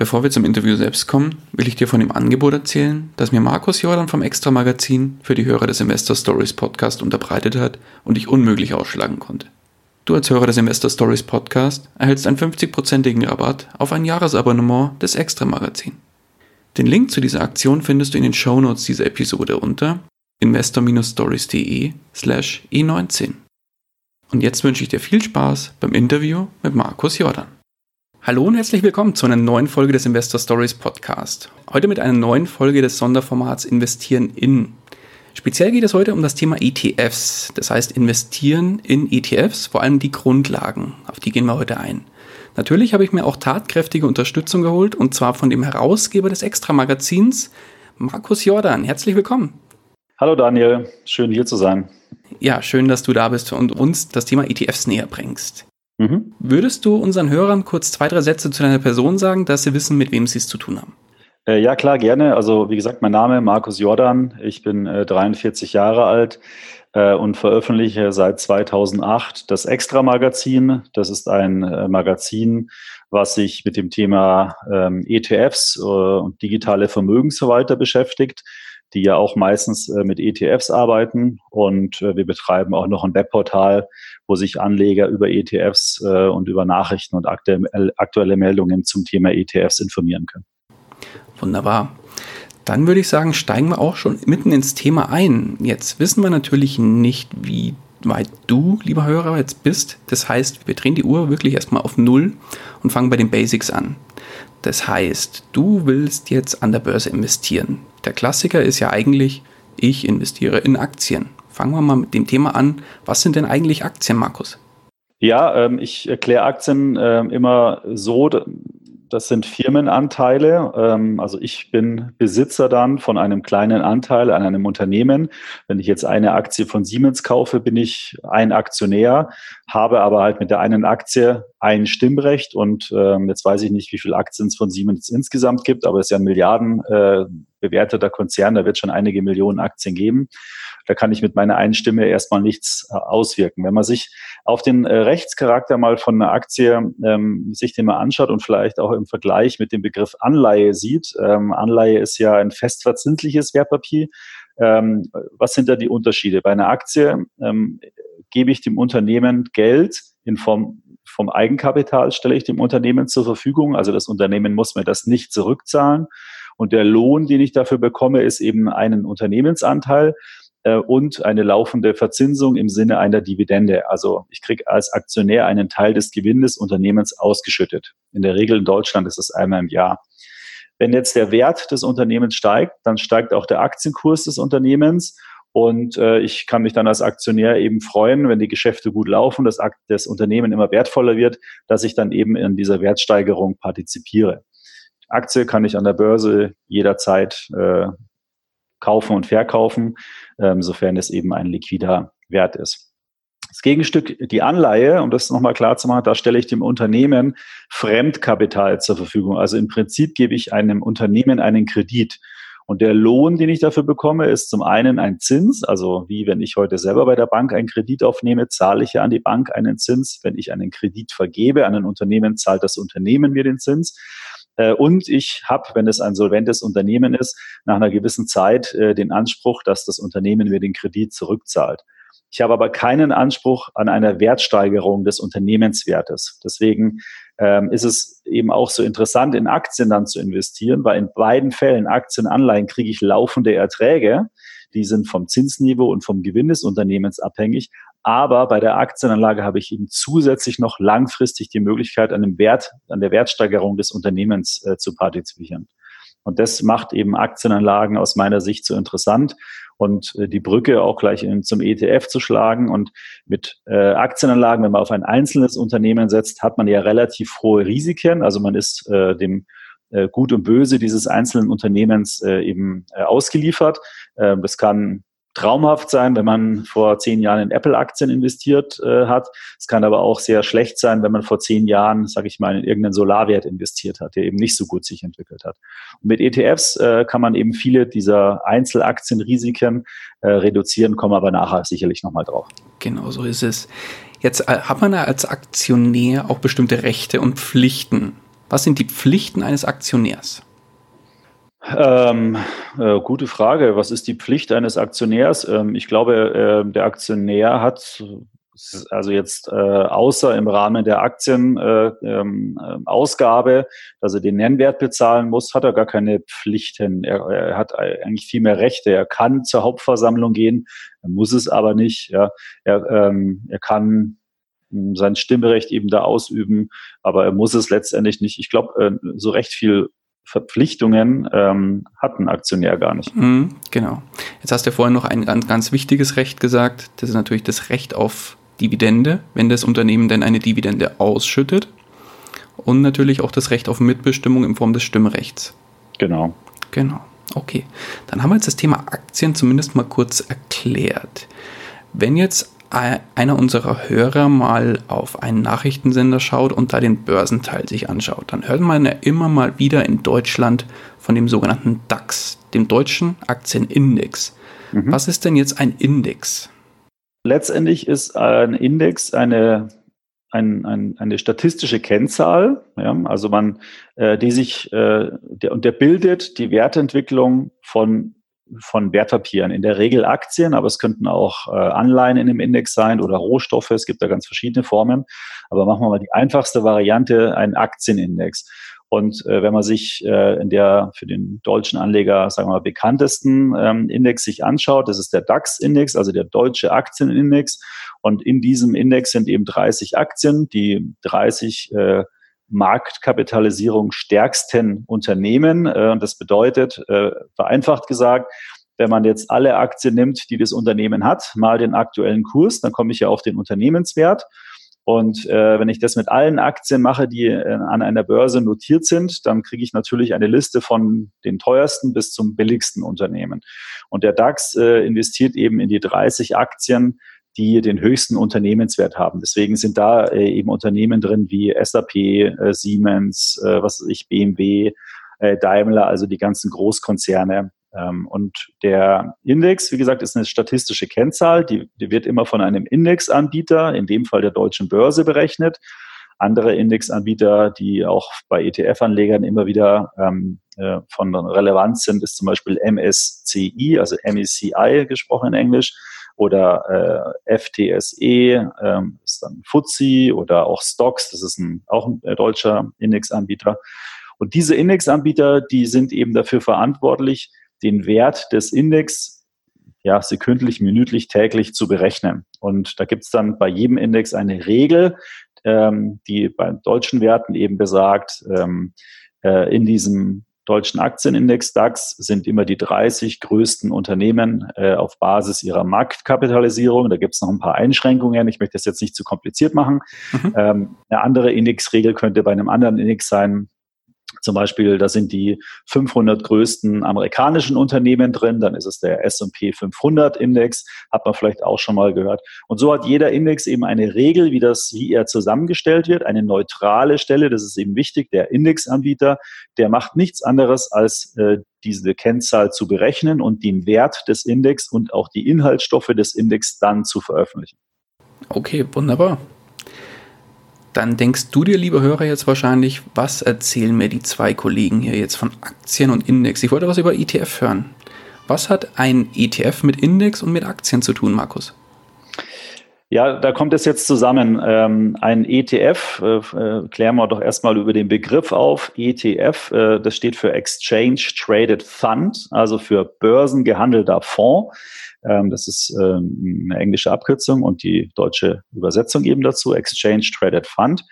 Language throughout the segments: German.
Bevor wir zum Interview selbst kommen, will ich dir von dem Angebot erzählen, das mir Markus Jordan vom Extra Magazin für die Hörer des Investor Stories Podcast unterbreitet hat und ich unmöglich ausschlagen konnte. Du als Hörer des Investor Stories Podcast erhältst einen 50%igen Rabatt auf ein Jahresabonnement des Extra Magazin. Den Link zu dieser Aktion findest du in den Shownotes dieser Episode unter investor-stories.de slash e19. Und jetzt wünsche ich dir viel Spaß beim Interview mit Markus Jordan. Hallo und herzlich willkommen zu einer neuen Folge des Investor Stories Podcast. Heute mit einer neuen Folge des Sonderformats Investieren in. Speziell geht es heute um das Thema ETFs, das heißt Investieren in ETFs, vor allem die Grundlagen. Auf die gehen wir heute ein. Natürlich habe ich mir auch tatkräftige Unterstützung geholt und zwar von dem Herausgeber des Extra-Magazins, Markus Jordan. Herzlich willkommen. Hallo Daniel, schön hier zu sein. Ja, schön, dass du da bist und uns das Thema ETFs näher bringst. Mhm. Würdest du unseren Hörern kurz zwei, drei Sätze zu deiner Person sagen, dass sie wissen, mit wem sie es zu tun haben? Äh, ja, klar, gerne. Also wie gesagt, mein Name ist Markus Jordan. Ich bin äh, 43 Jahre alt äh, und veröffentliche seit 2008 das Extra-Magazin. Das ist ein äh, Magazin, was sich mit dem Thema ähm, ETFs äh, und digitale Vermögensverwalter beschäftigt die ja auch meistens äh, mit ETFs arbeiten. Und äh, wir betreiben auch noch ein Webportal, wo sich Anleger über ETFs äh, und über Nachrichten und aktuelle, aktuelle Meldungen zum Thema ETFs informieren können. Wunderbar. Dann würde ich sagen, steigen wir auch schon mitten ins Thema ein. Jetzt wissen wir natürlich nicht, wie weit du, lieber Hörer, jetzt bist. Das heißt, wir drehen die Uhr wirklich erstmal auf Null und fangen bei den Basics an. Das heißt, du willst jetzt an der Börse investieren. Der Klassiker ist ja eigentlich, ich investiere in Aktien. Fangen wir mal mit dem Thema an. Was sind denn eigentlich Aktien, Markus? Ja, ähm, ich erkläre Aktien äh, immer so, das sind Firmenanteile. Ähm, also ich bin Besitzer dann von einem kleinen Anteil an einem Unternehmen. Wenn ich jetzt eine Aktie von Siemens kaufe, bin ich ein Aktionär, habe aber halt mit der einen Aktie ein Stimmrecht. Und ähm, jetzt weiß ich nicht, wie viele Aktien es von Siemens insgesamt gibt, aber es ist ja ein Milliarden äh, bewerteter Konzern. Da wird schon einige Millionen Aktien geben. Da kann ich mit meiner einen Stimme erstmal nichts äh, auswirken. Wenn man sich auf den äh, Rechtscharakter mal von einer Aktie ähm, sich den mal anschaut und vielleicht auch im Vergleich mit dem Begriff Anleihe sieht, ähm, Anleihe ist ja ein festverzinsliches Wertpapier. Ähm, was sind da die Unterschiede? Bei einer Aktie ähm, gebe ich dem Unternehmen Geld in Form vom Eigenkapital stelle ich dem Unternehmen zur Verfügung. Also das Unternehmen muss mir das nicht zurückzahlen. Und der Lohn, den ich dafür bekomme, ist eben einen Unternehmensanteil äh, und eine laufende Verzinsung im Sinne einer Dividende. Also ich kriege als Aktionär einen Teil des Gewinnes Unternehmens ausgeschüttet. In der Regel in Deutschland ist es einmal im Jahr. Wenn jetzt der Wert des Unternehmens steigt, dann steigt auch der Aktienkurs des Unternehmens. Und äh, ich kann mich dann als Aktionär eben freuen, wenn die Geschäfte gut laufen, dass das Unternehmen immer wertvoller wird, dass ich dann eben in dieser Wertsteigerung partizipiere. Aktie kann ich an der Börse jederzeit äh, kaufen und verkaufen, ähm, sofern es eben ein liquider Wert ist. Das Gegenstück, die Anleihe, um das nochmal klar zu machen, da stelle ich dem Unternehmen Fremdkapital zur Verfügung. Also im Prinzip gebe ich einem Unternehmen einen Kredit. Und der Lohn, den ich dafür bekomme, ist zum einen ein Zins, also wie wenn ich heute selber bei der Bank einen Kredit aufnehme, zahle ich ja an die Bank einen Zins. Wenn ich einen Kredit vergebe an ein Unternehmen, zahlt das Unternehmen mir den Zins. Äh, und ich habe, wenn es ein solventes Unternehmen ist, nach einer gewissen Zeit äh, den Anspruch, dass das Unternehmen mir den Kredit zurückzahlt. Ich habe aber keinen Anspruch an einer Wertsteigerung des Unternehmenswertes. Deswegen ähm, ist es eben auch so interessant, in Aktien dann zu investieren, weil in beiden Fällen Aktienanleihen kriege ich laufende Erträge. Die sind vom Zinsniveau und vom Gewinn des Unternehmens abhängig. Aber bei der Aktienanlage habe ich eben zusätzlich noch langfristig die Möglichkeit, an dem Wert, an der Wertsteigerung des Unternehmens äh, zu partizipieren. Und das macht eben Aktienanlagen aus meiner Sicht so interessant und äh, die Brücke auch gleich in, zum ETF zu schlagen. Und mit äh, Aktienanlagen, wenn man auf ein einzelnes Unternehmen setzt, hat man ja relativ hohe Risiken. Also man ist äh, dem äh, Gut und Böse dieses einzelnen Unternehmens äh, eben äh, ausgeliefert. Äh, das kann traumhaft sein, wenn man vor zehn Jahren in Apple-Aktien investiert äh, hat. Es kann aber auch sehr schlecht sein, wenn man vor zehn Jahren, sage ich mal, in irgendeinen Solarwert investiert hat, der eben nicht so gut sich entwickelt hat. Und mit ETFs äh, kann man eben viele dieser Einzelaktienrisiken äh, reduzieren, kommen aber nachher sicherlich nochmal drauf. Genau so ist es. Jetzt äh, hat man als Aktionär auch bestimmte Rechte und Pflichten. Was sind die Pflichten eines Aktionärs? Ähm, äh, gute Frage. Was ist die Pflicht eines Aktionärs? Ähm, ich glaube, äh, der Aktionär hat also jetzt äh, außer im Rahmen der Aktienausgabe, äh, ähm, dass er den Nennwert bezahlen muss, hat er gar keine Pflichten. Er, er, hat eigentlich viel mehr Rechte. Er kann zur Hauptversammlung gehen, muss es aber nicht. Ja. Er, ähm, er kann hm, sein Stimmrecht eben da ausüben, aber er muss es letztendlich nicht. Ich glaube, äh, so recht viel Verpflichtungen ähm, hat ein Aktionär gar nicht. Mhm, genau. Jetzt hast du ja vorhin noch ein ganz, ganz wichtiges Recht gesagt. Das ist natürlich das Recht auf Dividende, wenn das Unternehmen denn eine Dividende ausschüttet. Und natürlich auch das Recht auf Mitbestimmung in Form des Stimmrechts. Genau. Genau. Okay. Dann haben wir jetzt das Thema Aktien zumindest mal kurz erklärt. Wenn jetzt einer unserer Hörer mal auf einen Nachrichtensender schaut und da den Börsenteil sich anschaut, dann hört man ja immer mal wieder in Deutschland von dem sogenannten DAX, dem deutschen Aktienindex. Mhm. Was ist denn jetzt ein Index? Letztendlich ist ein Index eine, ein, ein, eine statistische Kennzahl, ja, also man, äh, die sich, äh, der, und der bildet die Wertentwicklung von von Wertpapieren, in der Regel Aktien, aber es könnten auch äh, Anleihen in dem Index sein oder Rohstoffe. Es gibt da ganz verschiedene Formen. Aber machen wir mal die einfachste Variante, einen Aktienindex. Und äh, wenn man sich äh, in der für den deutschen Anleger, sagen wir mal, bekanntesten ähm, Index sich anschaut, das ist der DAX-Index, also der deutsche Aktienindex. Und in diesem Index sind eben 30 Aktien, die 30 äh, Marktkapitalisierung stärksten Unternehmen. Äh, und das bedeutet, äh, vereinfacht gesagt, wenn man jetzt alle Aktien nimmt, die das Unternehmen hat, mal den aktuellen Kurs, dann komme ich ja auf den Unternehmenswert. Und äh, wenn ich das mit allen Aktien mache, die äh, an einer Börse notiert sind, dann kriege ich natürlich eine Liste von den teuersten bis zum billigsten Unternehmen. Und der DAX äh, investiert eben in die 30 Aktien, die den höchsten Unternehmenswert haben. Deswegen sind da äh, eben Unternehmen drin wie SAP, äh, Siemens, äh, was weiß ich, BMW, Daimler, also die ganzen Großkonzerne. Ähm, und der Index, wie gesagt, ist eine statistische Kennzahl, die, die wird immer von einem Indexanbieter, in dem Fall der deutschen Börse, berechnet. Andere Indexanbieter, die auch bei ETF-Anlegern immer wieder ähm, äh, von Relevanz sind, ist zum Beispiel MSCI, also MECI gesprochen in Englisch oder äh, FTSE, ähm, ist dann FTSE oder auch Stocks, das ist ein, auch ein äh, deutscher Indexanbieter. Und diese Indexanbieter, die sind eben dafür verantwortlich, den Wert des Index ja, sekündlich, minütlich, täglich zu berechnen. Und da gibt es dann bei jedem Index eine Regel, ähm, die bei deutschen Werten eben besagt, ähm, äh, in diesem deutschen Aktienindex DAX sind immer die 30 größten Unternehmen äh, auf Basis ihrer Marktkapitalisierung. Da gibt es noch ein paar Einschränkungen. Ich möchte das jetzt nicht zu kompliziert machen. Mhm. Ähm, eine andere Indexregel könnte bei einem anderen Index sein, zum Beispiel, da sind die 500 größten amerikanischen Unternehmen drin, dann ist es der S&P 500 Index, hat man vielleicht auch schon mal gehört. Und so hat jeder Index eben eine Regel, wie das, wie er zusammengestellt wird, eine neutrale Stelle. Das ist eben wichtig. Der Indexanbieter, der macht nichts anderes als äh, diese Kennzahl zu berechnen und den Wert des Index und auch die Inhaltsstoffe des Index dann zu veröffentlichen. Okay, wunderbar. Dann denkst du dir, lieber Hörer, jetzt wahrscheinlich, was erzählen mir die zwei Kollegen hier jetzt von Aktien und Index? Ich wollte was über ETF hören. Was hat ein ETF mit Index und mit Aktien zu tun, Markus? Ja, da kommt es jetzt zusammen. Ähm, ein ETF, äh, äh, klären wir doch erstmal über den Begriff auf. ETF, äh, das steht für Exchange Traded Fund, also für börsengehandelter Fonds. Ähm, das ist ähm, eine englische Abkürzung und die deutsche Übersetzung eben dazu, Exchange Traded Fund.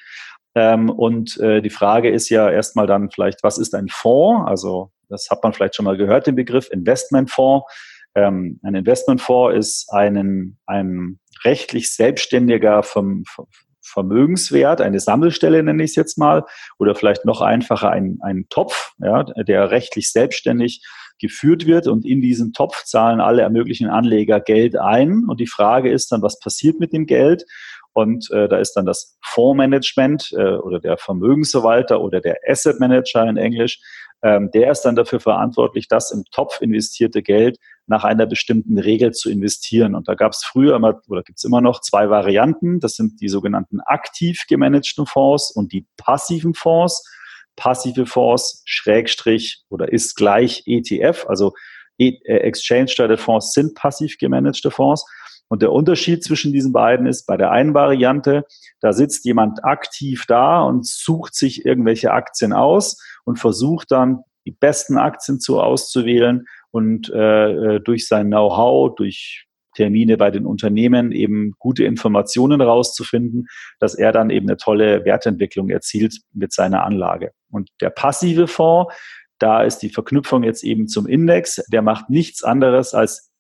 Ähm, und äh, die Frage ist ja erstmal dann vielleicht, was ist ein Fonds? Also das hat man vielleicht schon mal gehört, den Begriff Investmentfonds. Ähm, ein Investmentfonds ist einen, ein rechtlich selbstständiger, vom, Vermögenswert, eine Sammelstelle nenne ich es jetzt mal, oder vielleicht noch einfacher ein, ein Topf, ja, der rechtlich selbstständig geführt wird und in diesen Topf zahlen alle ermöglichen Anleger Geld ein und die Frage ist dann, was passiert mit dem Geld? Und äh, da ist dann das Fondsmanagement äh, oder der Vermögensverwalter oder der Asset Manager in Englisch, ähm, der ist dann dafür verantwortlich, das im Topf investierte Geld nach einer bestimmten Regel zu investieren. Und da gab es früher immer oder gibt es immer noch zwei Varianten. Das sind die sogenannten aktiv gemanagten Fonds und die passiven Fonds. Passive Fonds, Schrägstrich oder ist gleich ETF, also e, äh, Exchange Traded Fonds sind passiv gemanagte Fonds. Und der Unterschied zwischen diesen beiden ist, bei der einen Variante, da sitzt jemand aktiv da und sucht sich irgendwelche Aktien aus und versucht dann die besten Aktien zu auszuwählen und äh, äh, durch sein Know-how, durch Termine bei den Unternehmen eben gute Informationen rauszufinden, dass er dann eben eine tolle Wertentwicklung erzielt mit seiner Anlage. Und der passive Fonds, da ist die Verknüpfung jetzt eben zum Index, der macht nichts anderes als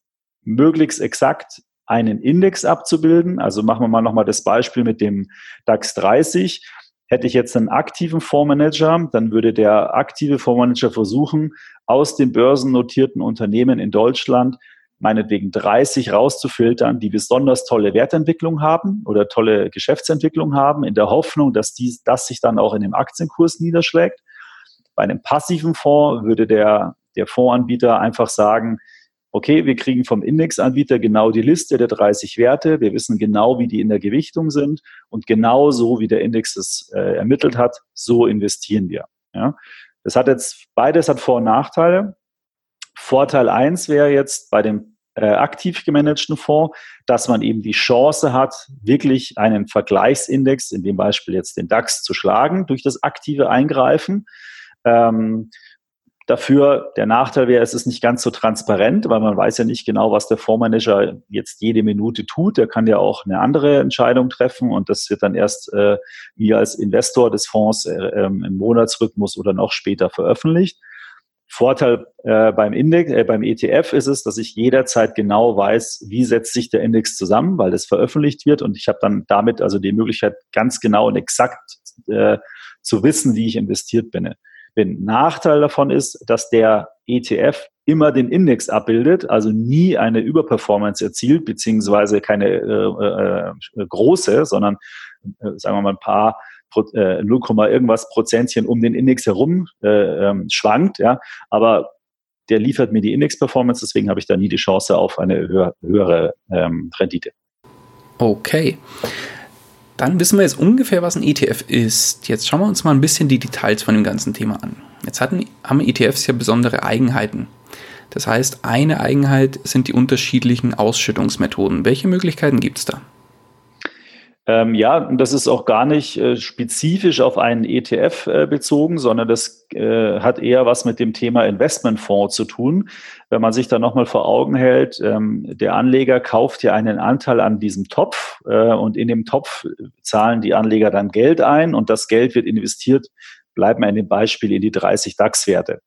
möglichst exakt einen Index abzubilden. Also machen wir mal nochmal das Beispiel mit dem DAX 30. Hätte ich jetzt einen aktiven Fondsmanager, dann würde der aktive Fondsmanager versuchen, aus den börsennotierten Unternehmen in Deutschland meinetwegen 30 rauszufiltern, die besonders tolle Wertentwicklung haben oder tolle Geschäftsentwicklung haben, in der Hoffnung, dass dies, das sich dann auch in dem Aktienkurs niederschlägt. Bei einem passiven Fonds würde der, der Fondsanbieter einfach sagen, okay, wir kriegen vom Indexanbieter genau die Liste der 30 Werte, wir wissen genau, wie die in der Gewichtung sind und genau so, wie der Index es äh, ermittelt hat, so investieren wir. Ja. Das hat jetzt, beides hat Vor- und Nachteile. Vorteil eins wäre jetzt bei dem äh, aktiv gemanagten Fonds, dass man eben die Chance hat, wirklich einen Vergleichsindex, in dem Beispiel jetzt den DAX, zu schlagen durch das aktive Eingreifen. Ähm, Dafür, der Nachteil wäre, es ist nicht ganz so transparent, weil man weiß ja nicht genau, was der Fondsmanager jetzt jede Minute tut. Der kann ja auch eine andere Entscheidung treffen und das wird dann erst äh, mir als Investor des Fonds äh, ähm, im Monatsrhythmus oder noch später veröffentlicht. Vorteil äh, beim Index, äh, beim ETF ist es, dass ich jederzeit genau weiß, wie setzt sich der Index zusammen, weil das veröffentlicht wird und ich habe dann damit also die Möglichkeit, ganz genau und exakt äh, zu wissen, wie ich investiert bin bin. Nachteil davon ist, dass der ETF immer den Index abbildet, also nie eine Überperformance erzielt, beziehungsweise keine äh, äh, große, sondern äh, sagen wir mal ein paar 0, äh, irgendwas Prozentchen um den Index herum äh, ähm, schwankt, ja, aber der liefert mir die Index-Performance, deswegen habe ich da nie die Chance auf eine höher, höhere ähm, Rendite. Okay. Dann wissen wir jetzt ungefähr, was ein ETF ist. Jetzt schauen wir uns mal ein bisschen die Details von dem ganzen Thema an. Jetzt hatten, haben ETFs ja besondere Eigenheiten. Das heißt, eine Eigenheit sind die unterschiedlichen Ausschüttungsmethoden. Welche Möglichkeiten gibt es da? Ähm, ja, das ist auch gar nicht äh, spezifisch auf einen ETF äh, bezogen, sondern das äh, hat eher was mit dem Thema Investmentfonds zu tun. Wenn man sich da nochmal vor Augen hält, ähm, der Anleger kauft ja einen Anteil an diesem Topf äh, und in dem Topf zahlen die Anleger dann Geld ein und das Geld wird investiert, bleiben wir in dem Beispiel, in die 30 DAX-Werte.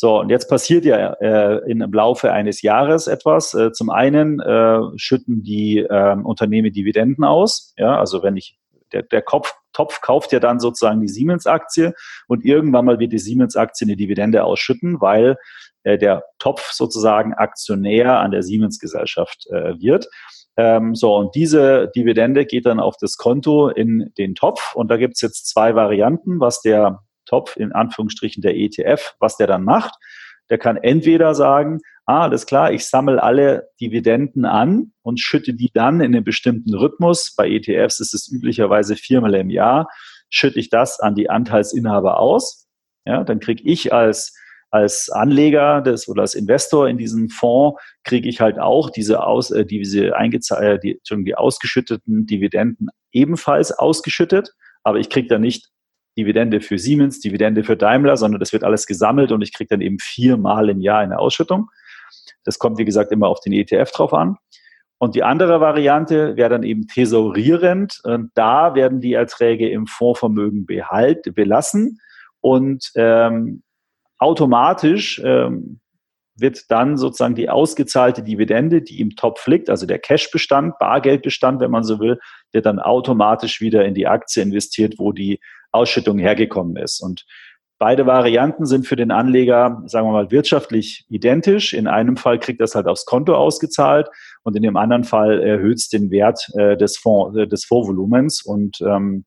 So, und jetzt passiert ja äh, im Laufe eines Jahres etwas. Äh, zum einen äh, schütten die äh, Unternehmen Dividenden aus. Ja, also wenn ich der, der Kopf, Topf kauft ja dann sozusagen die Siemens-Aktie und irgendwann mal wird die Siemens-Aktie eine Dividende ausschütten, weil äh, der Topf sozusagen Aktionär an der Siemens-Gesellschaft äh, wird. Ähm, so, und diese Dividende geht dann auf das Konto in den Topf. Und da gibt's jetzt zwei Varianten, was der Topf, in Anführungsstrichen der ETF, was der dann macht. Der kann entweder sagen, ah, alles klar, ich sammle alle Dividenden an und schütte die dann in einem bestimmten Rhythmus. Bei ETFs ist es üblicherweise viermal im Jahr, schütte ich das an die Anteilsinhaber aus. Ja, dann kriege ich als als Anleger des, oder als Investor in diesen Fonds kriege ich halt auch diese, aus, äh, diese, äh, die, die ausgeschütteten Dividenden ebenfalls ausgeschüttet, aber ich kriege da nicht Dividende für Siemens, Dividende für Daimler, sondern das wird alles gesammelt und ich kriege dann eben viermal im Jahr eine Ausschüttung. Das kommt, wie gesagt, immer auf den ETF drauf an. Und die andere Variante wäre dann eben thesaurierend. Und da werden die Erträge im Fondsvermögen behalt, belassen und ähm, automatisch ähm, wird dann sozusagen die ausgezahlte Dividende, die im Topf liegt, also der Cashbestand, Bargeldbestand, wenn man so will, wird dann automatisch wieder in die Aktie investiert, wo die Ausschüttung hergekommen ist. Und beide Varianten sind für den Anleger, sagen wir mal, wirtschaftlich identisch. In einem Fall kriegt das halt aufs Konto ausgezahlt und in dem anderen Fall erhöht es den Wert äh, des Fonds, äh, des Fondsvolumens und ähm,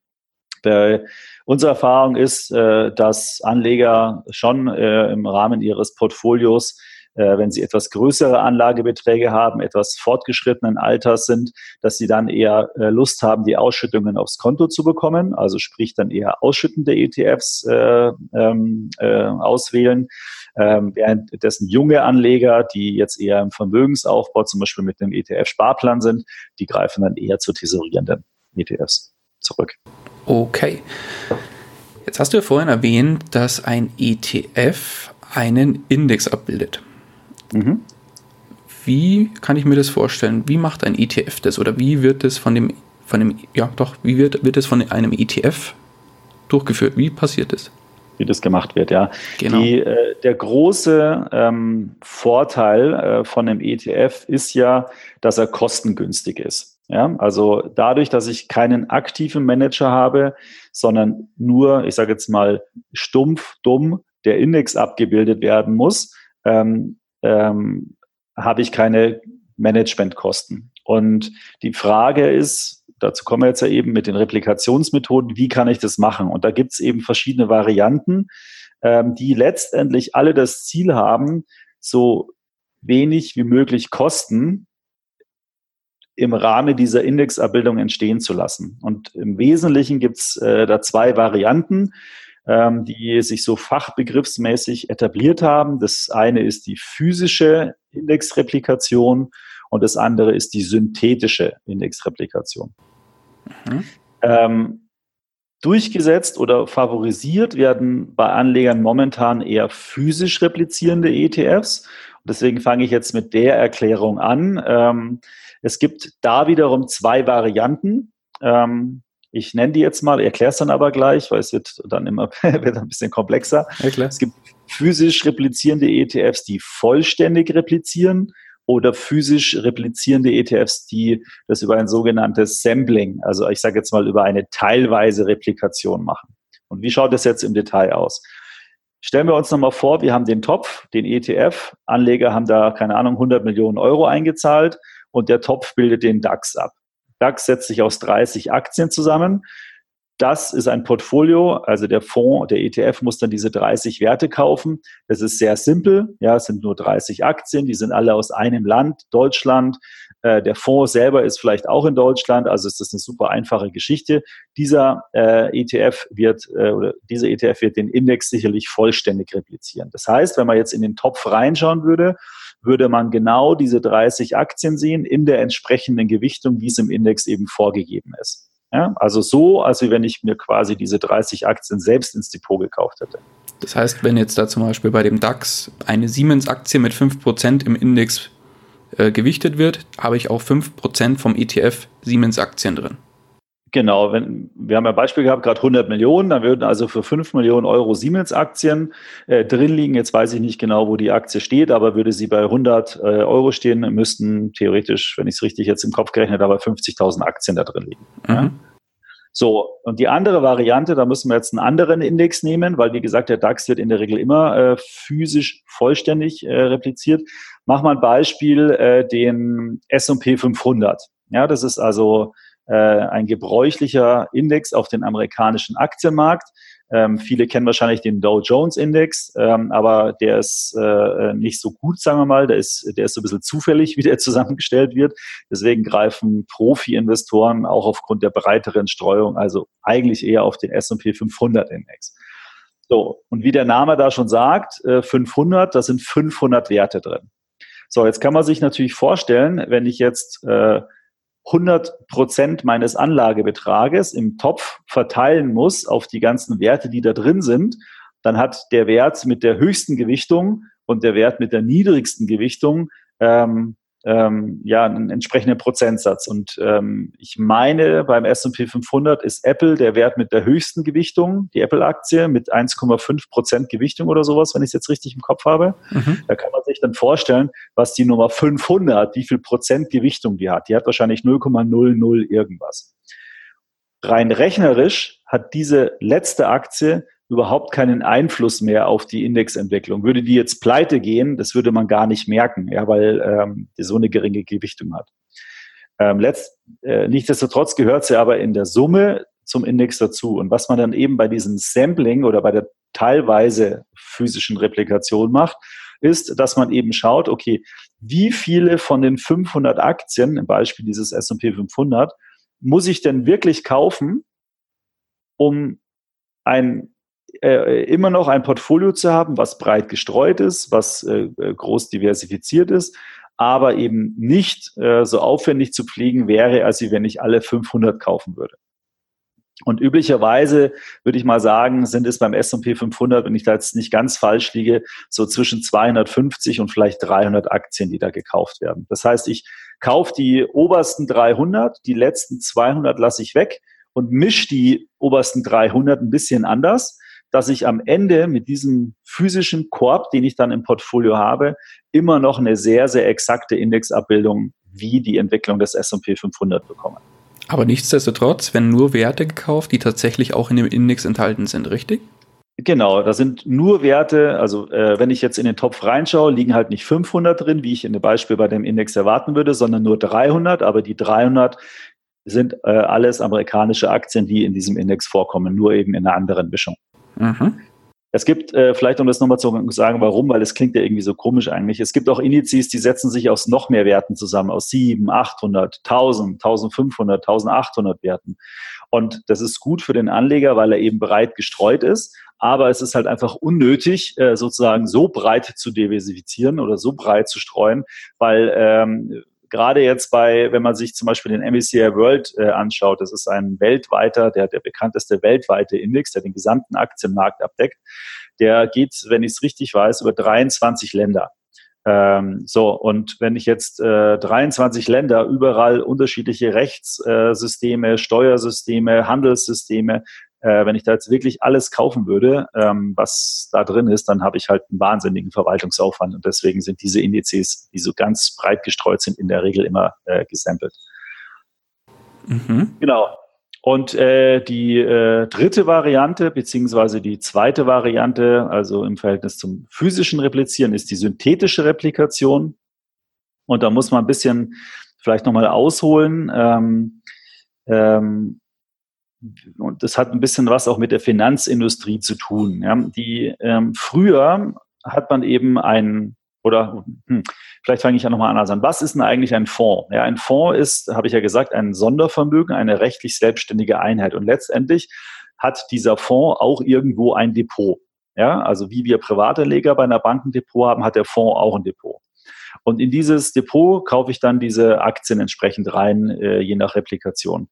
der, unsere Erfahrung ist, äh, dass Anleger schon äh, im Rahmen ihres Portfolios äh, wenn sie etwas größere Anlagebeträge haben, etwas fortgeschrittenen Alters sind, dass sie dann eher äh, Lust haben, die Ausschüttungen aufs Konto zu bekommen, also sprich dann eher ausschüttende ETFs äh, ähm, äh, auswählen. Ähm, währenddessen junge Anleger, die jetzt eher im Vermögensaufbau zum Beispiel mit einem ETF-Sparplan sind, die greifen dann eher zu tesorierenden ETFs zurück. Okay. Jetzt hast du ja vorhin erwähnt, dass ein ETF einen Index abbildet. Mhm. Wie kann ich mir das vorstellen? Wie macht ein ETF das? Oder wie wird es von dem, von dem, ja doch, wie wird, wird es von einem ETF durchgeführt? Wie passiert das? Wie das gemacht wird, ja. Genau. Die, äh, der große ähm, Vorteil äh, von einem ETF ist ja, dass er kostengünstig ist. Ja, also dadurch, dass ich keinen aktiven Manager habe, sondern nur, ich sage jetzt mal, stumpf, dumm der Index abgebildet werden muss, ähm, ähm, habe ich keine Managementkosten. Und die Frage ist, dazu kommen wir jetzt ja eben mit den Replikationsmethoden, wie kann ich das machen? Und da gibt es eben verschiedene Varianten, ähm, die letztendlich alle das Ziel haben, so wenig wie möglich Kosten im Rahmen dieser Indexabbildung entstehen zu lassen. Und im Wesentlichen gibt es äh, da zwei Varianten ähm, die sich so fachbegriffsmäßig etabliert haben. Das eine ist die physische Indexreplikation und das andere ist die synthetische Indexreplikation. Mhm. Ähm, durchgesetzt oder favorisiert werden bei Anlegern momentan eher physisch replizierende ETFs. Und deswegen fange ich jetzt mit der Erklärung an. Ähm, es gibt da wiederum zwei Varianten. Ähm, ich nenne die jetzt mal, erkläre es dann aber gleich, weil es wird dann immer wird ein bisschen komplexer. Ja, es gibt physisch replizierende ETFs, die vollständig replizieren oder physisch replizierende ETFs, die das über ein sogenanntes Sampling, also ich sage jetzt mal über eine teilweise Replikation machen. Und wie schaut das jetzt im Detail aus? Stellen wir uns nochmal vor, wir haben den Topf, den ETF, Anleger haben da, keine Ahnung, 100 Millionen Euro eingezahlt und der Topf bildet den DAX ab. DAX setzt sich aus 30 Aktien zusammen. Das ist ein Portfolio, also der Fonds, der ETF muss dann diese 30 Werte kaufen. Das ist sehr simpel. Ja, es sind nur 30 Aktien, die sind alle aus einem Land, Deutschland. Äh, der Fonds selber ist vielleicht auch in Deutschland, also ist das eine super einfache Geschichte. Dieser äh, ETF wird äh, oder dieser ETF wird den Index sicherlich vollständig replizieren. Das heißt, wenn man jetzt in den Topf reinschauen würde, würde man genau diese 30 Aktien sehen in der entsprechenden Gewichtung, wie es im Index eben vorgegeben ist. Ja, also so, als wenn ich mir quasi diese 30 Aktien selbst ins Depot gekauft hätte. Das heißt, wenn jetzt da zum Beispiel bei dem DAX eine Siemens-Aktie mit 5% im Index äh, gewichtet wird, habe ich auch 5% vom ETF Siemens-Aktien drin. Genau, wenn, wir haben ja Beispiel gehabt, gerade 100 Millionen, dann würden also für 5 Millionen Euro Siemens-Aktien äh, drin liegen. Jetzt weiß ich nicht genau, wo die Aktie steht, aber würde sie bei 100 äh, Euro stehen, müssten theoretisch, wenn ich es richtig jetzt im Kopf gerechnet habe, 50.000 Aktien da drin liegen. Mhm. Ja? So, und die andere Variante, da müssen wir jetzt einen anderen Index nehmen, weil wie gesagt, der DAX wird in der Regel immer äh, physisch vollständig äh, repliziert. Mach mal ein Beispiel, äh, den S&P 500. Ja, das ist also äh, ein gebräuchlicher Index auf den amerikanischen Aktienmarkt. Ähm, viele kennen wahrscheinlich den Dow Jones Index, ähm, aber der ist äh, nicht so gut, sagen wir mal. Der ist, der ist so ein bisschen zufällig, wie der zusammengestellt wird. Deswegen greifen Profi-Investoren auch aufgrund der breiteren Streuung, also eigentlich eher auf den S&P 500 Index. So, und wie der Name da schon sagt, äh, 500, da sind 500 Werte drin. So, jetzt kann man sich natürlich vorstellen, wenn ich jetzt äh, 100 Prozent meines Anlagebetrages im Topf verteilen muss auf die ganzen Werte, die da drin sind, dann hat der Wert mit der höchsten Gewichtung und der Wert mit der niedrigsten Gewichtung ähm, ähm, ja einen entsprechenden Prozentsatz. Und ähm, ich meine, beim S&P 500 ist Apple der Wert mit der höchsten Gewichtung, die Apple-Aktie mit 1,5 Prozent Gewichtung oder sowas, wenn ich es jetzt richtig im Kopf habe. Mhm. Da kann man sich dann vorstellen, was die Nummer 500, wie viel Prozent Gewichtung die hat. Die hat wahrscheinlich 0,00 irgendwas. Rein rechnerisch hat diese letzte Aktie überhaupt keinen Einfluss mehr auf die Indexentwicklung. Würde die jetzt pleite gehen, das würde man gar nicht merken, ja, weil ähm, die so eine geringe Gewichtung hat. Ähm, letzt, äh, nichtsdestotrotz gehört sie aber in der Summe zum Index dazu. Und was man dann eben bei diesem Sampling oder bei der teilweise physischen Replikation macht, ist, dass man eben schaut, okay, wie viele von den 500 Aktien, im Beispiel dieses S&P 500, muss ich denn wirklich kaufen, um ein äh, immer noch ein Portfolio zu haben, was breit gestreut ist, was äh, äh, groß diversifiziert ist, aber eben nicht äh, so aufwendig zu pflegen wäre, als wenn ich alle 500 kaufen würde. Und üblicherweise würde ich mal sagen, sind es beim S&P 500, wenn ich da jetzt nicht ganz falsch liege, so zwischen 250 und vielleicht 300 Aktien, die da gekauft werden. Das heißt, ich kaufe die obersten 300, die letzten 200 lasse ich weg und mische die obersten 300 ein bisschen anders dass ich am Ende mit diesem physischen Korb, den ich dann im Portfolio habe, immer noch eine sehr, sehr exakte Indexabbildung wie die Entwicklung des S&P 500 bekomme. Aber nichtsdestotrotz, wenn nur Werte gekauft, die tatsächlich auch in dem Index enthalten sind, richtig? Genau, da sind nur Werte, also äh, wenn ich jetzt in den Topf reinschaue, liegen halt nicht 500 drin, wie ich in dem Beispiel bei dem Index erwarten würde, sondern nur 300, aber die 300 sind äh, alles amerikanische Aktien, die in diesem Index vorkommen, nur eben in einer anderen Mischung. Mhm. Es gibt, äh, vielleicht um das nochmal zu sagen, warum, weil es klingt ja irgendwie so komisch eigentlich. Es gibt auch Indizes, die setzen sich aus noch mehr Werten zusammen, aus 7, 800, 1000, 1500, 1800 Werten. Und das ist gut für den Anleger, weil er eben breit gestreut ist. Aber es ist halt einfach unnötig, äh, sozusagen so breit zu diversifizieren oder so breit zu streuen, weil ähm, gerade jetzt bei, wenn man sich zum Beispiel den MSCI World äh, anschaut, das ist ein weltweiter, der, der bekannteste weltweite Index, der den gesamten Aktienmarkt abdeckt, der geht, wenn ich es richtig weiß, über 23 Länder. Ähm, so, und wenn ich jetzt äh, 23 Länder überall unterschiedliche Rechtssysteme, Steuersysteme, Handelssysteme, äh, wenn ich da jetzt wirklich alles kaufen würde, ähm, was da drin ist, dann habe ich halt einen wahnsinnigen Verwaltungsaufwand. Und deswegen sind diese Indizes, die so ganz breit gestreut sind, in der Regel immer äh, gesampelt. Mhm. Genau. Und äh, die äh, dritte Variante, beziehungsweise die zweite Variante, also im Verhältnis zum physischen Replizieren, ist die synthetische Replikation. Und da muss man ein bisschen vielleicht nochmal ausholen. Ähm, ähm, und das hat ein bisschen was auch mit der Finanzindustrie zu tun. Ja. Die ähm, früher hat man eben ein oder hm, vielleicht fange ich ja nochmal anders an. Was ist denn eigentlich ein Fonds? Ja, ein Fonds ist, habe ich ja gesagt, ein Sondervermögen, eine rechtlich selbstständige Einheit. Und letztendlich hat dieser Fonds auch irgendwo ein Depot. Ja, also wie wir Privatanleger bei einer Bank ein Depot haben, hat der Fonds auch ein Depot. Und in dieses Depot kaufe ich dann diese Aktien entsprechend rein, äh, je nach Replikation.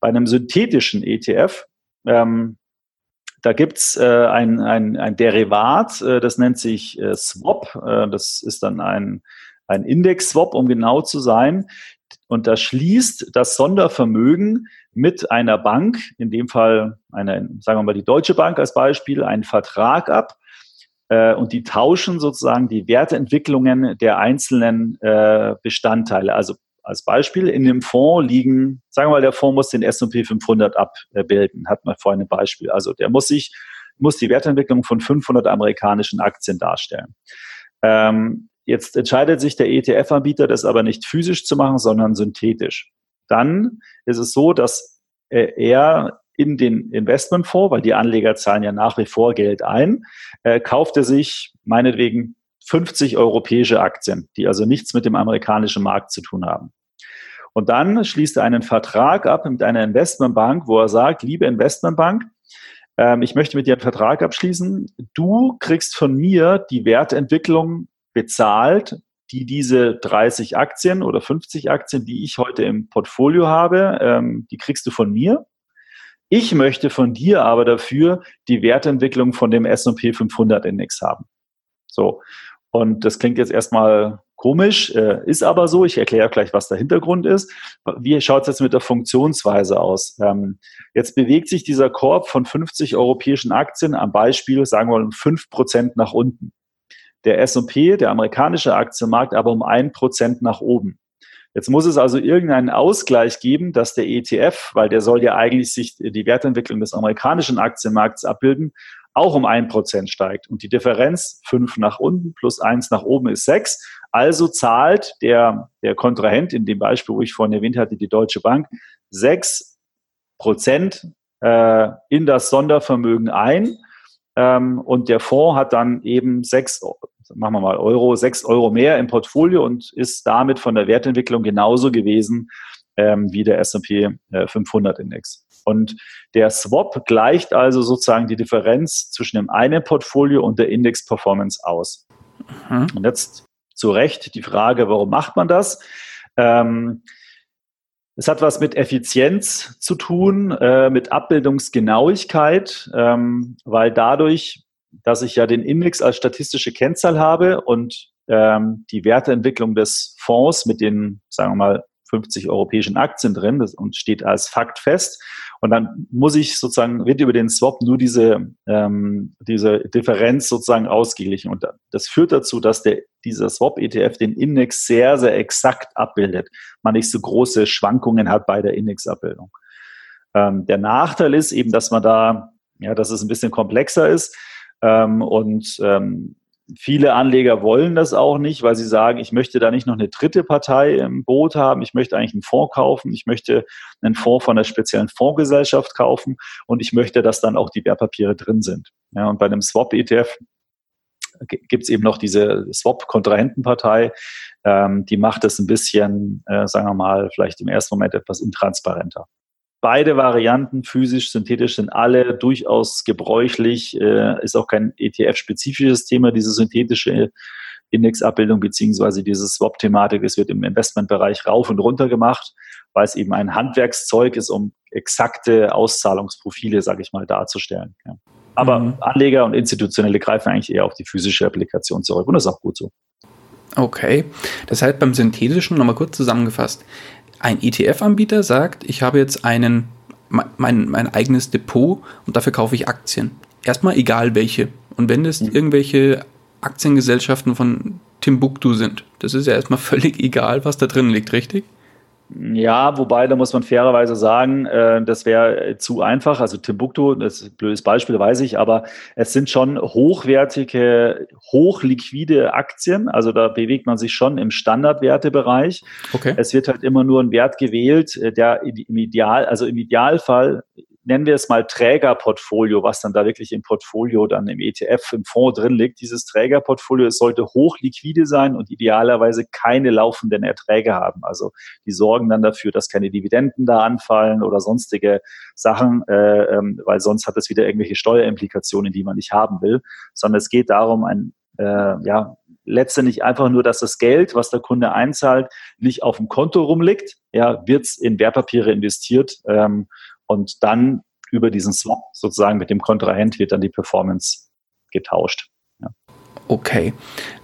Bei einem synthetischen ETF, ähm, da gibt's äh, ein, ein, ein Derivat, äh, das nennt sich äh, Swap. Äh, das ist dann ein, ein Index-Swap, um genau zu sein. Und da schließt das Sondervermögen mit einer Bank, in dem Fall eine, sagen wir mal die Deutsche Bank als Beispiel, einen Vertrag ab. Äh, und die tauschen sozusagen die Wertentwicklungen der einzelnen äh, Bestandteile. Also als Beispiel, in dem Fonds liegen, sagen wir mal, der Fonds muss den S&P 500 abbilden, hat man vorhin ein Beispiel. Also der muss sich, muss die Wertentwicklung von 500 amerikanischen Aktien darstellen. Ähm, jetzt entscheidet sich der ETF-Anbieter, das aber nicht physisch zu machen, sondern synthetisch. Dann ist es so, dass er in den Investmentfonds, weil die Anleger zahlen ja nach wie vor Geld ein, äh, kauft er sich meinetwegen 50 europäische Aktien, die also nichts mit dem amerikanischen Markt zu tun haben. Und dann schließt er einen Vertrag ab mit einer Investmentbank, wo er sagt, liebe Investmentbank, ähm, ich möchte mit dir einen Vertrag abschließen. Du kriegst von mir die Wertentwicklung bezahlt, die diese 30 Aktien oder 50 Aktien, die ich heute im Portfolio habe, ähm, die kriegst du von mir. Ich möchte von dir aber dafür die Wertentwicklung von dem S&P 500 Index haben. So. Und das klingt jetzt erstmal komisch, äh, ist aber so. Ich erkläre gleich, was der Hintergrund ist. Wie schaut es jetzt mit der Funktionsweise aus? Ähm, jetzt bewegt sich dieser Korb von 50 europäischen Aktien am Beispiel, sagen wir mal, um 5% nach unten. Der S&P, der amerikanische Aktienmarkt, aber um 1% nach oben. Jetzt muss es also irgendeinen Ausgleich geben, dass der ETF, weil der soll ja eigentlich sich die Wertentwicklung des amerikanischen Aktienmarkts abbilden, auch um ein Prozent steigt. Und die Differenz fünf nach unten plus eins nach oben ist sechs. Also zahlt der, der Kontrahent, in dem Beispiel, wo ich vorhin erwähnt hatte, die Deutsche Bank, sechs Prozent äh, in das Sondervermögen ein. Ähm, und der Fonds hat dann eben sechs, machen wir mal Euro, sechs Euro mehr im Portfolio und ist damit von der Wertentwicklung genauso gewesen ähm, wie der S&P äh, 500 Index. Und der Swap gleicht also sozusagen die Differenz zwischen dem einen Portfolio und der Index-Performance aus. Mhm. Und jetzt zu Recht die Frage, warum macht man das? Ähm, es hat was mit Effizienz zu tun, äh, mit Abbildungsgenauigkeit, ähm, weil dadurch, dass ich ja den Index als statistische Kennzahl habe und ähm, die Werteentwicklung des Fonds mit den, sagen wir mal, 50 europäischen Aktien drin das, und steht als Fakt fest. Und dann muss ich sozusagen, wird über den Swap nur diese, ähm, diese Differenz sozusagen ausgeglichen. Und das führt dazu, dass der, dieser Swap-ETF den Index sehr, sehr exakt abbildet. Man nicht so große Schwankungen hat bei der Indexabbildung. Ähm, der Nachteil ist eben, dass man da, ja, dass es ein bisschen komplexer ist. Ähm, und ähm, Viele Anleger wollen das auch nicht, weil sie sagen, ich möchte da nicht noch eine dritte Partei im Boot haben. Ich möchte eigentlich einen Fonds kaufen. Ich möchte einen Fonds von einer speziellen Fondsgesellschaft kaufen und ich möchte, dass dann auch die Wertpapiere drin sind. Ja, und bei einem Swap-ETF gibt es eben noch diese Swap-Kontrahentenpartei, ähm, die macht es ein bisschen, äh, sagen wir mal, vielleicht im ersten Moment etwas intransparenter. Beide Varianten, physisch, synthetisch, sind alle durchaus gebräuchlich. Äh, ist auch kein ETF-spezifisches Thema, diese synthetische Indexabbildung beziehungsweise diese Swap-Thematik. Es wird im Investmentbereich rauf und runter gemacht, weil es eben ein Handwerkszeug ist, um exakte Auszahlungsprofile, sage ich mal, darzustellen. Ja. Aber mhm. Anleger und Institutionelle greifen eigentlich eher auf die physische Applikation zurück und das ist auch gut so. Okay, das heißt beim Synthetischen nochmal kurz zusammengefasst ein ETF-Anbieter sagt, ich habe jetzt einen, mein, mein eigenes Depot und dafür kaufe ich Aktien. Erstmal egal welche. Und wenn das mhm. irgendwelche Aktiengesellschaften von Timbuktu sind, das ist ja erstmal völlig egal, was da drin liegt, richtig? Ja, wobei, da muss man fairerweise sagen, äh, das wäre zu einfach. Also Timbuktu, das ist ein blödes Beispiel, weiß ich, aber es sind schon hochwertige, hochliquide Aktien. Also da bewegt man sich schon im Standardwertebereich. Okay. Es wird halt immer nur ein Wert gewählt, äh, der im Ideal, also im Idealfall nennen wir es mal Trägerportfolio, was dann da wirklich im Portfolio dann im ETF, im Fonds drin liegt. Dieses Trägerportfolio, es sollte hochliquide sein und idealerweise keine laufenden Erträge haben. Also die sorgen dann dafür, dass keine Dividenden da anfallen oder sonstige Sachen, äh, ähm, weil sonst hat es wieder irgendwelche Steuerimplikationen, die man nicht haben will, sondern es geht darum, ein äh, ja, letztendlich einfach nur, dass das Geld, was der Kunde einzahlt, nicht auf dem Konto rumliegt, ja, wird es in Wertpapiere investiert ähm, und dann über diesen Swap sozusagen mit dem Kontrahent wird dann die Performance getauscht. Ja. Okay.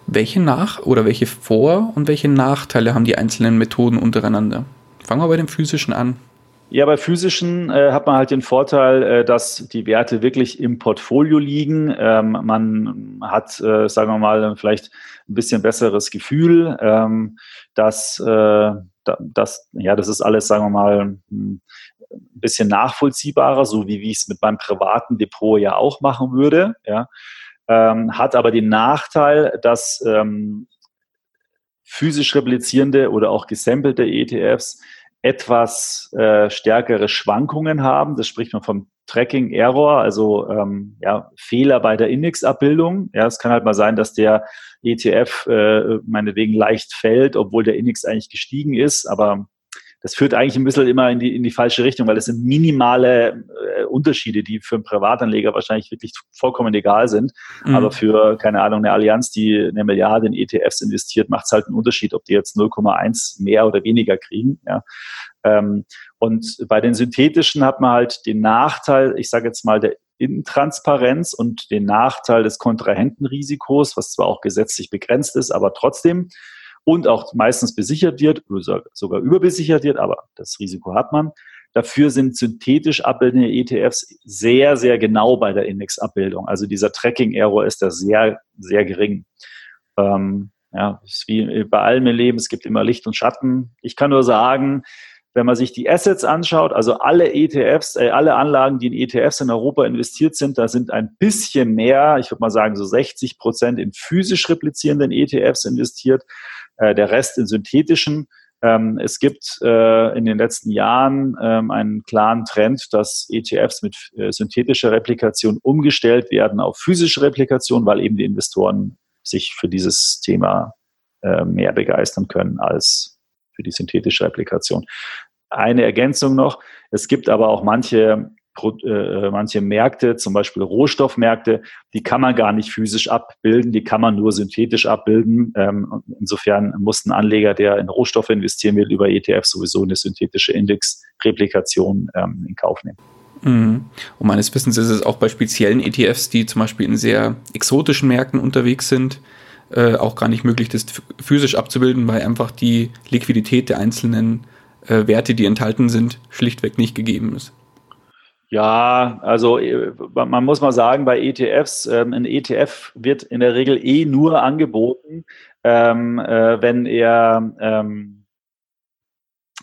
Welche Nach- oder welche Vor- und welche Nachteile haben die einzelnen Methoden untereinander? Fangen wir bei dem physischen an. Ja, bei physischen äh, hat man halt den Vorteil, äh, dass die Werte wirklich im Portfolio liegen. Ähm, man hat, äh, sagen wir mal, vielleicht ein bisschen besseres Gefühl, ähm, dass, äh, dass ja, das ist alles, sagen wir mal, hm, ein bisschen nachvollziehbarer, so wie, wie ich es mit meinem privaten Depot ja auch machen würde. Ja. Ähm, hat aber den Nachteil, dass ähm, physisch replizierende oder auch gesampelte ETFs etwas äh, stärkere Schwankungen haben. Das spricht man vom Tracking Error, also ähm, ja, Fehler bei der Indexabbildung. Ja, es kann halt mal sein, dass der ETF äh, meinetwegen leicht fällt, obwohl der Index eigentlich gestiegen ist, aber das führt eigentlich ein bisschen immer in die, in die falsche Richtung, weil es sind minimale äh, Unterschiede, die für einen Privatanleger wahrscheinlich wirklich vollkommen egal sind. Mhm. Aber für, keine Ahnung, eine Allianz, die eine Milliarde in ETFs investiert, macht es halt einen Unterschied, ob die jetzt 0,1 mehr oder weniger kriegen. Ja. Ähm, und bei den synthetischen hat man halt den Nachteil, ich sage jetzt mal, der Intransparenz und den Nachteil des Kontrahentenrisikos, was zwar auch gesetzlich begrenzt ist, aber trotzdem und auch meistens besichert wird, sogar überbesichert wird, aber das Risiko hat man. Dafür sind synthetisch abbildende ETFs sehr, sehr genau bei der Indexabbildung. Also dieser Tracking-Error ist da sehr, sehr gering. Ähm, ja, ist wie bei allem im Leben, es gibt immer Licht und Schatten. Ich kann nur sagen, wenn man sich die Assets anschaut, also alle ETFs, äh, alle Anlagen, die in ETFs in Europa investiert sind, da sind ein bisschen mehr, ich würde mal sagen so 60 Prozent in physisch replizierenden ETFs investiert, äh, der Rest in synthetischen. Ähm, es gibt äh, in den letzten Jahren ähm, einen klaren Trend, dass ETFs mit äh, synthetischer Replikation umgestellt werden auf physische Replikation, weil eben die Investoren sich für dieses Thema äh, mehr begeistern können als für die synthetische Replikation. Eine Ergänzung noch, es gibt aber auch manche äh, manche Märkte, zum Beispiel Rohstoffmärkte, die kann man gar nicht physisch abbilden, die kann man nur synthetisch abbilden. Ähm, insofern muss ein Anleger, der in Rohstoffe investieren will, über ETF sowieso eine synthetische Indexreplikation ähm, in Kauf nehmen. Mhm. Und meines Wissens ist es auch bei speziellen ETFs, die zum Beispiel in sehr exotischen Märkten unterwegs sind, äh, auch gar nicht möglich, das physisch abzubilden, weil einfach die Liquidität der einzelnen äh, Werte, die enthalten sind, schlichtweg nicht gegeben ist. Ja, also äh, man muss mal sagen, bei ETFs, ähm, ein ETF wird in der Regel eh nur angeboten, ähm, äh, wenn er ähm,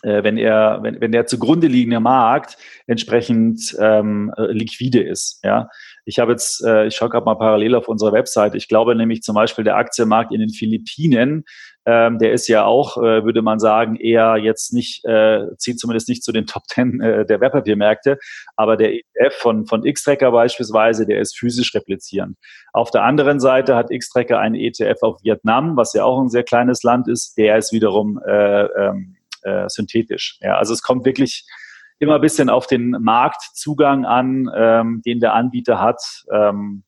äh, wenn er, wenn, wenn der zugrunde liegende Markt entsprechend ähm, äh, liquide ist. Ja, ich habe jetzt, äh, ich schaue gerade mal parallel auf unserer Website. Ich glaube nämlich zum Beispiel der Aktienmarkt in den Philippinen ähm, der ist ja auch, äh, würde man sagen, eher jetzt nicht, äh, zieht zumindest nicht zu den Top Ten äh, der Wertpapiermärkte, aber der ETF von, von X-Tracker beispielsweise, der ist physisch replizierend. Auf der anderen Seite hat X-Tracker einen ETF auf Vietnam, was ja auch ein sehr kleines Land ist, der ist wiederum äh, ähm, äh, synthetisch. Ja, also es kommt wirklich immer ein bisschen auf den Marktzugang an, ähm, den der Anbieter hat. Ähm,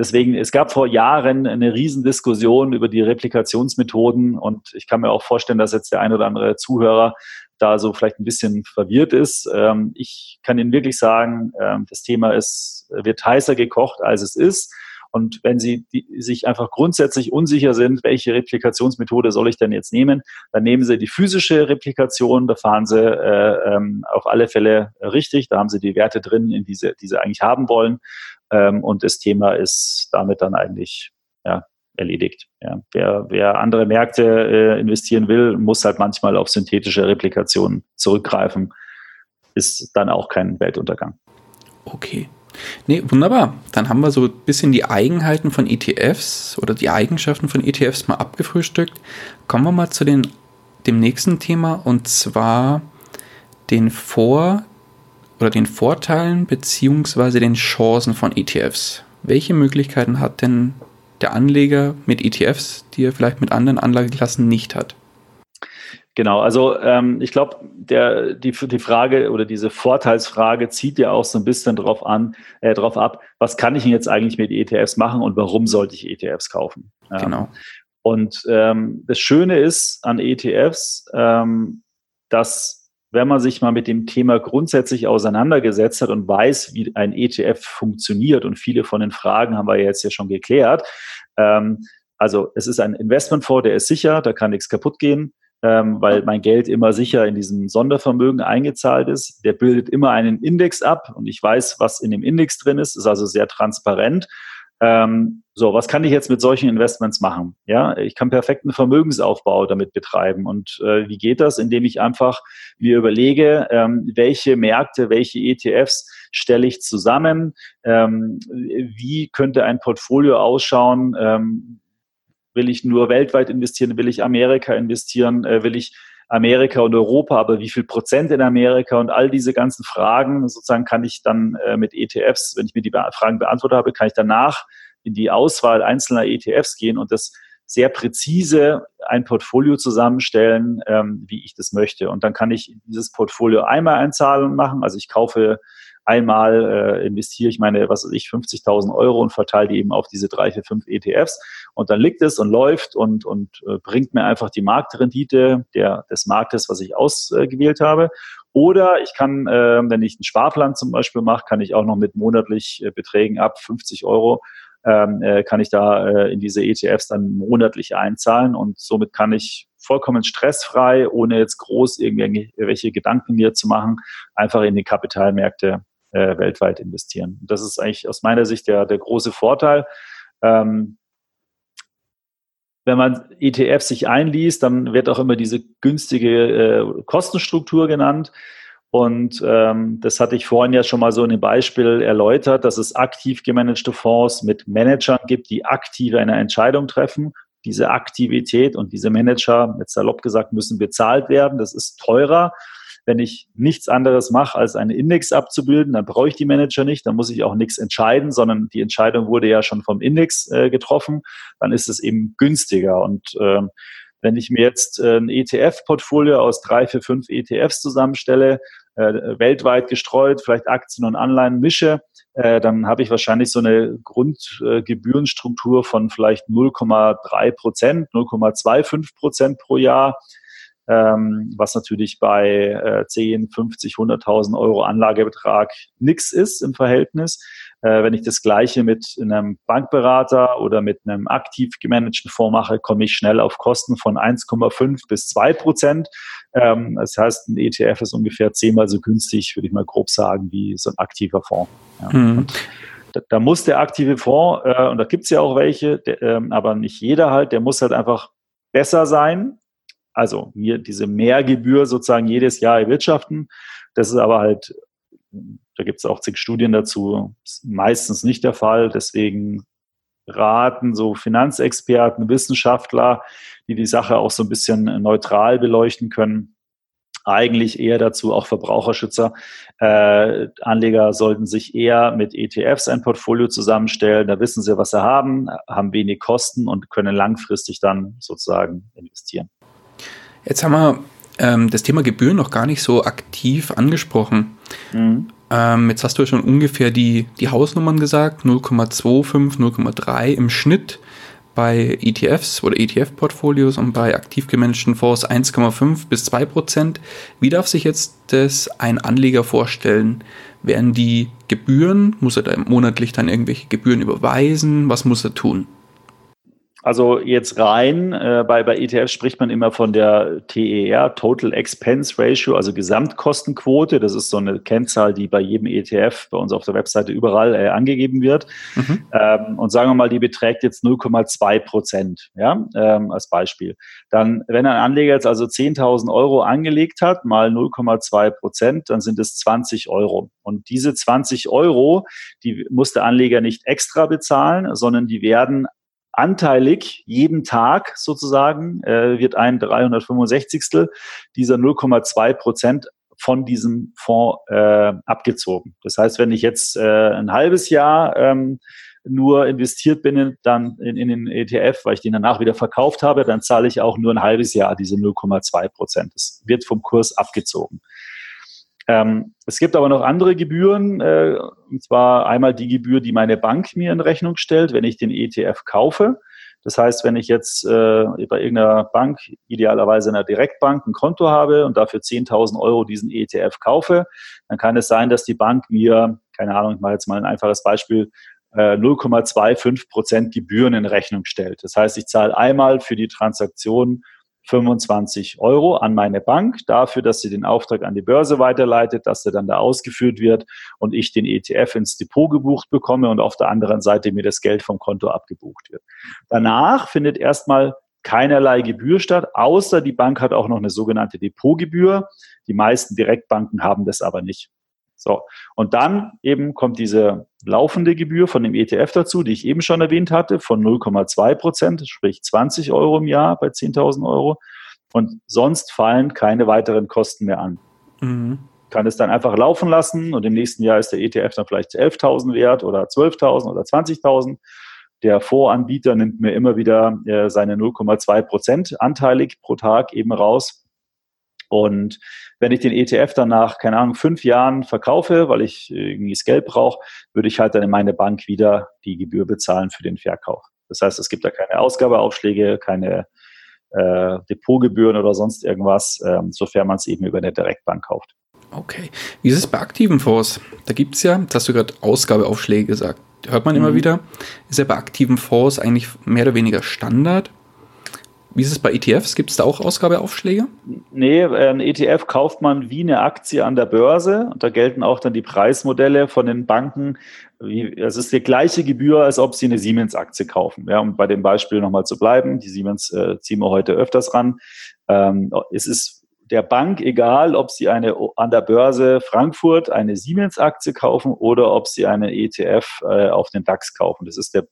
Deswegen, es gab vor Jahren eine Riesendiskussion über die Replikationsmethoden und ich kann mir auch vorstellen, dass jetzt der ein oder andere Zuhörer da so vielleicht ein bisschen verwirrt ist. Ähm, ich kann Ihnen wirklich sagen, ähm, das Thema ist, wird heißer gekocht, als es ist. Und wenn Sie die, sich einfach grundsätzlich unsicher sind, welche Replikationsmethode soll ich denn jetzt nehmen, dann nehmen Sie die physische Replikation, da fahren Sie äh, ähm, auf alle Fälle richtig, da haben Sie die Werte drin, in diese, die Sie eigentlich haben wollen. Ähm, und das Thema ist damit dann eigentlich ja, erledigt. Ja. Wer, wer andere Märkte äh, investieren will, muss halt manchmal auf synthetische Replikationen zurückgreifen. Ist dann auch kein Weltuntergang. Okay. Nee, wunderbar. Dann haben wir so ein bisschen die Eigenheiten von ETFs oder die Eigenschaften von ETFs mal abgefrühstückt. Kommen wir mal zu den, dem nächsten Thema und zwar den Vor- oder den Vorteilen beziehungsweise den Chancen von ETFs. Welche Möglichkeiten hat denn der Anleger mit ETFs, die er vielleicht mit anderen Anlageklassen nicht hat? Genau, also ähm, ich glaube, die, die Frage oder diese Vorteilsfrage zieht ja auch so ein bisschen drauf an, äh, drauf ab, was kann ich denn jetzt eigentlich mit ETFs machen und warum sollte ich ETFs kaufen? Ja. Genau. Und ähm, das Schöne ist an ETFs, ähm, dass wenn man sich mal mit dem Thema grundsätzlich auseinandergesetzt hat und weiß, wie ein ETF funktioniert, und viele von den Fragen haben wir jetzt ja schon geklärt. Ähm, also es ist ein Investmentfonds, der ist sicher, da kann nichts kaputt gehen, ähm, weil mein Geld immer sicher in diesem Sondervermögen eingezahlt ist. Der bildet immer einen Index ab und ich weiß, was in dem Index drin ist, ist also sehr transparent. Ähm, so, was kann ich jetzt mit solchen Investments machen? Ja, ich kann perfekten Vermögensaufbau damit betreiben. Und äh, wie geht das? Indem ich einfach mir überlege, ähm, welche Märkte, welche ETFs stelle ich zusammen? Ähm, wie könnte ein Portfolio ausschauen? Will ich nur weltweit investieren? Will ich Amerika investieren? Äh, will ich Amerika und Europa, aber wie viel Prozent in Amerika und all diese ganzen Fragen sozusagen kann ich dann äh, mit ETFs, wenn ich mir die Fragen beantwortet habe, kann ich danach in die Auswahl einzelner ETFs gehen und das sehr präzise ein Portfolio zusammenstellen, ähm, wie ich das möchte. Und dann kann ich dieses Portfolio einmal einzahlen machen. Also ich kaufe einmal äh, investiere ich meine, was weiß ich, 50.000 Euro und verteile die eben auf diese drei, vier, fünf ETFs. Und dann liegt es und läuft und, und äh, bringt mir einfach die Marktrendite der, des Marktes, was ich ausgewählt habe. Oder ich kann, äh, wenn ich einen Sparplan zum Beispiel mache, kann ich auch noch mit monatlich äh, Beträgen ab 50 Euro ähm, äh, kann ich da äh, in diese ETFs dann monatlich einzahlen und somit kann ich vollkommen stressfrei, ohne jetzt groß irgendwelche Gedanken mir zu machen, einfach in die Kapitalmärkte äh, weltweit investieren. Das ist eigentlich aus meiner Sicht der, der große Vorteil. Ähm, wenn man ETF sich einliest, dann wird auch immer diese günstige äh, Kostenstruktur genannt. Und ähm, das hatte ich vorhin ja schon mal so in dem Beispiel erläutert, dass es aktiv gemanagte Fonds mit Managern gibt, die aktiv eine Entscheidung treffen. Diese Aktivität und diese Manager, jetzt salopp gesagt, müssen bezahlt werden. Das ist teurer. Wenn ich nichts anderes mache, als einen Index abzubilden, dann brauche ich die Manager nicht, dann muss ich auch nichts entscheiden, sondern die Entscheidung wurde ja schon vom Index äh, getroffen. Dann ist es eben günstiger. Und ähm, wenn ich mir jetzt äh, ein ETF-Portfolio aus drei, vier, fünf ETFs zusammenstelle, äh, weltweit gestreut, vielleicht Aktien und Anleihen mische, äh, dann habe ich wahrscheinlich so eine Grundgebührenstruktur von vielleicht 0,3 Prozent, 0,25 Prozent pro Jahr ähm, was natürlich bei äh, 10, 50, 100.000 Euro Anlagebetrag nichts ist im Verhältnis. Äh, wenn ich das Gleiche mit einem Bankberater oder mit einem aktiv gemanagten Fonds mache, komme ich schnell auf Kosten von 1,5 bis 2 Prozent. Ähm, das heißt, ein ETF ist ungefähr zehnmal so günstig, würde ich mal grob sagen, wie so ein aktiver Fonds. Ja. Mhm. Da, muss der aktive Fonds, äh, und da gibt es ja auch welche, der, ähm, aber nicht jeder halt, der muss halt einfach besser sein also mir diese Mehrgebühr sozusagen jedes Jahr erwirtschaften. Das ist aber halt, da gibt es auch zig Studien dazu, meistens nicht der Fall. Deswegen raten so Finanzexperten, Wissenschaftler, die die Sache auch so ein bisschen neutral beleuchten können, eigentlich eher dazu, auch Verbraucherschützer, äh, Anleger sollten sich eher mit ETFs ein Portfolio zusammenstellen. Da wissen sie, was sie haben, haben wenig Kosten und können langfristig dann sozusagen investieren. Jetzt haben wir ähm, das Thema Gebühren noch gar nicht so aktiv angesprochen. Mhm. Ähm, jetzt hast du ja schon ungefähr die, die Hausnummern gesagt, 0,25, 0,3 im Schnitt bei ETFs oder ETF-Portfolios und bei aktiv gemanagten Fonds 1,5 bis 2 Prozent. Wie darf sich jetzt das ein Anleger vorstellen? Werden die Gebühren, muss er da monatlich dann irgendwelche Gebühren überweisen? Was muss er tun? Also jetzt rein, äh, bei, bei ETFs spricht man immer von der TER, Total Expense Ratio, also Gesamtkostenquote. Das ist so eine Kennzahl, die bei jedem ETF bei uns auf der Webseite überall äh, angegeben wird. Mhm. Ähm, und sagen wir mal, die beträgt jetzt 0,2 Prozent, ja, ähm, als Beispiel. Dann, wenn ein Anleger jetzt also 10.000 Euro angelegt hat, mal 0,2 Prozent, dann sind es 20 Euro. Und diese 20 Euro, die muss der Anleger nicht extra bezahlen, sondern die werden anteilig jeden Tag sozusagen äh, wird ein 365. dieser 0,2 Prozent von diesem Fonds äh, abgezogen. Das heißt, wenn ich jetzt äh, ein halbes Jahr ähm, nur investiert bin dann in, in den ETF, weil ich den danach wieder verkauft habe, dann zahle ich auch nur ein halbes Jahr diese 0,2 Prozent. Das wird vom Kurs abgezogen. Ähm, es gibt aber noch andere Gebühren, äh, und zwar einmal die Gebühr, die meine Bank mir in Rechnung stellt, wenn ich den ETF kaufe. Das heißt, wenn ich jetzt äh, bei irgendeiner Bank, idealerweise einer Direktbank, ein Konto habe und dafür 10.000 Euro diesen ETF kaufe, dann kann es sein, dass die Bank mir, keine Ahnung, ich mache jetzt mal ein einfaches Beispiel, 0,25 äh, Prozent Gebühren in Rechnung stellt. Das heißt, ich zahle einmal für die Transaktion 25 Euro an meine Bank dafür, dass sie den Auftrag an die Börse weiterleitet, dass der dann da ausgeführt wird und ich den ETF ins Depot gebucht bekomme und auf der anderen Seite mir das Geld vom Konto abgebucht wird. Danach findet erstmal keinerlei Gebühr statt, außer die Bank hat auch noch eine sogenannte Depotgebühr. Die meisten Direktbanken haben das aber nicht. So. Und dann eben kommt diese laufende Gebühr von dem ETF dazu, die ich eben schon erwähnt hatte, von 0,2 Prozent, sprich 20 Euro im Jahr bei 10.000 Euro. Und sonst fallen keine weiteren Kosten mehr an. Mhm. Kann es dann einfach laufen lassen und im nächsten Jahr ist der ETF dann vielleicht 11.000 wert oder 12.000 oder 20.000. Der Voranbieter nimmt mir immer wieder äh, seine 0,2 Prozent anteilig pro Tag eben raus und wenn ich den ETF dann nach, keine Ahnung, fünf Jahren verkaufe, weil ich irgendwie das Geld brauche, würde ich halt dann in meine Bank wieder die Gebühr bezahlen für den Verkauf. Das heißt, es gibt da keine Ausgabeaufschläge, keine äh, Depotgebühren oder sonst irgendwas, ähm, sofern man es eben über eine Direktbank kauft. Okay. Wie ist es bei aktiven Fonds? Da gibt es ja, das hast du gerade Ausgabeaufschläge gesagt, hört man mhm. immer wieder. Ist ja bei aktiven Fonds eigentlich mehr oder weniger Standard? Wie ist es bei ETFs? Gibt es da auch Ausgabeaufschläge? Nee, ein ETF kauft man wie eine Aktie an der Börse und da gelten auch dann die Preismodelle von den Banken. Es ist die gleiche Gebühr, als ob sie eine Siemens-Aktie kaufen. Ja, um bei dem Beispiel nochmal zu bleiben, die Siemens äh, ziehen wir heute öfters ran. Ähm, es ist der Bank egal, ob sie eine an der Börse Frankfurt eine Siemens-Aktie kaufen oder ob sie eine ETF äh, auf den DAX kaufen. Das ist der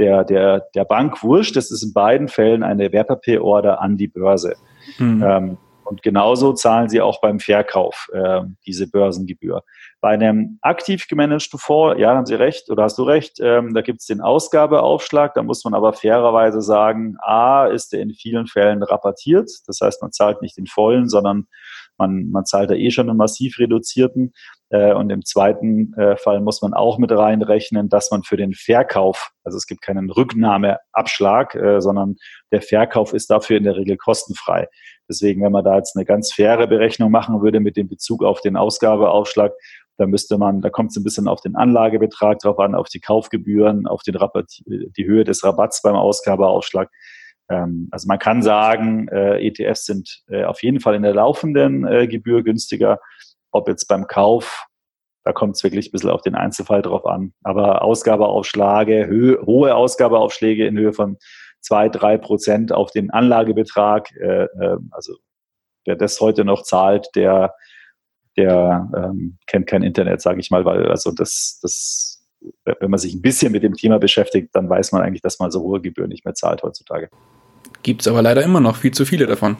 der, der, der Bank wurscht. Das ist in beiden Fällen eine Wertpapierorder an die Börse. Mhm. Ähm, und genauso zahlen sie auch beim Verkauf äh, diese Börsengebühr. Bei einem aktiv gemanagten Fonds, ja, haben Sie recht oder hast du recht, ähm, da gibt es den Ausgabeaufschlag. Da muss man aber fairerweise sagen, A, ist der in vielen Fällen rabattiert. Das heißt, man zahlt nicht den vollen, sondern man, man zahlt da eh schon einen massiv reduzierten. Äh, und im zweiten äh, Fall muss man auch mit reinrechnen, dass man für den Verkauf, also es gibt keinen Rücknahmeabschlag, äh, sondern der Verkauf ist dafür in der Regel kostenfrei. Deswegen, wenn man da jetzt eine ganz faire Berechnung machen würde mit dem Bezug auf den Ausgabeaufschlag, da müsste man, da kommt es ein bisschen auf den Anlagebetrag drauf an, auf die Kaufgebühren, auf den Rabatt, die Höhe des Rabatts beim Ausgabeaufschlag. Ähm, also man kann sagen, ETFs sind auf jeden Fall in der laufenden Gebühr günstiger. Ob jetzt beim Kauf, da kommt es wirklich ein bisschen auf den Einzelfall drauf an. Aber Ausgabeaufschläge, hohe Ausgabeaufschläge in Höhe von zwei, drei Prozent auf den Anlagebetrag, äh, äh, also wer das heute noch zahlt, der, der ähm, kennt kein Internet, sage ich mal, weil also das, das, wenn man sich ein bisschen mit dem Thema beschäftigt, dann weiß man eigentlich, dass man so hohe Gebühren nicht mehr zahlt heutzutage. Gibt es aber leider immer noch viel zu viele davon.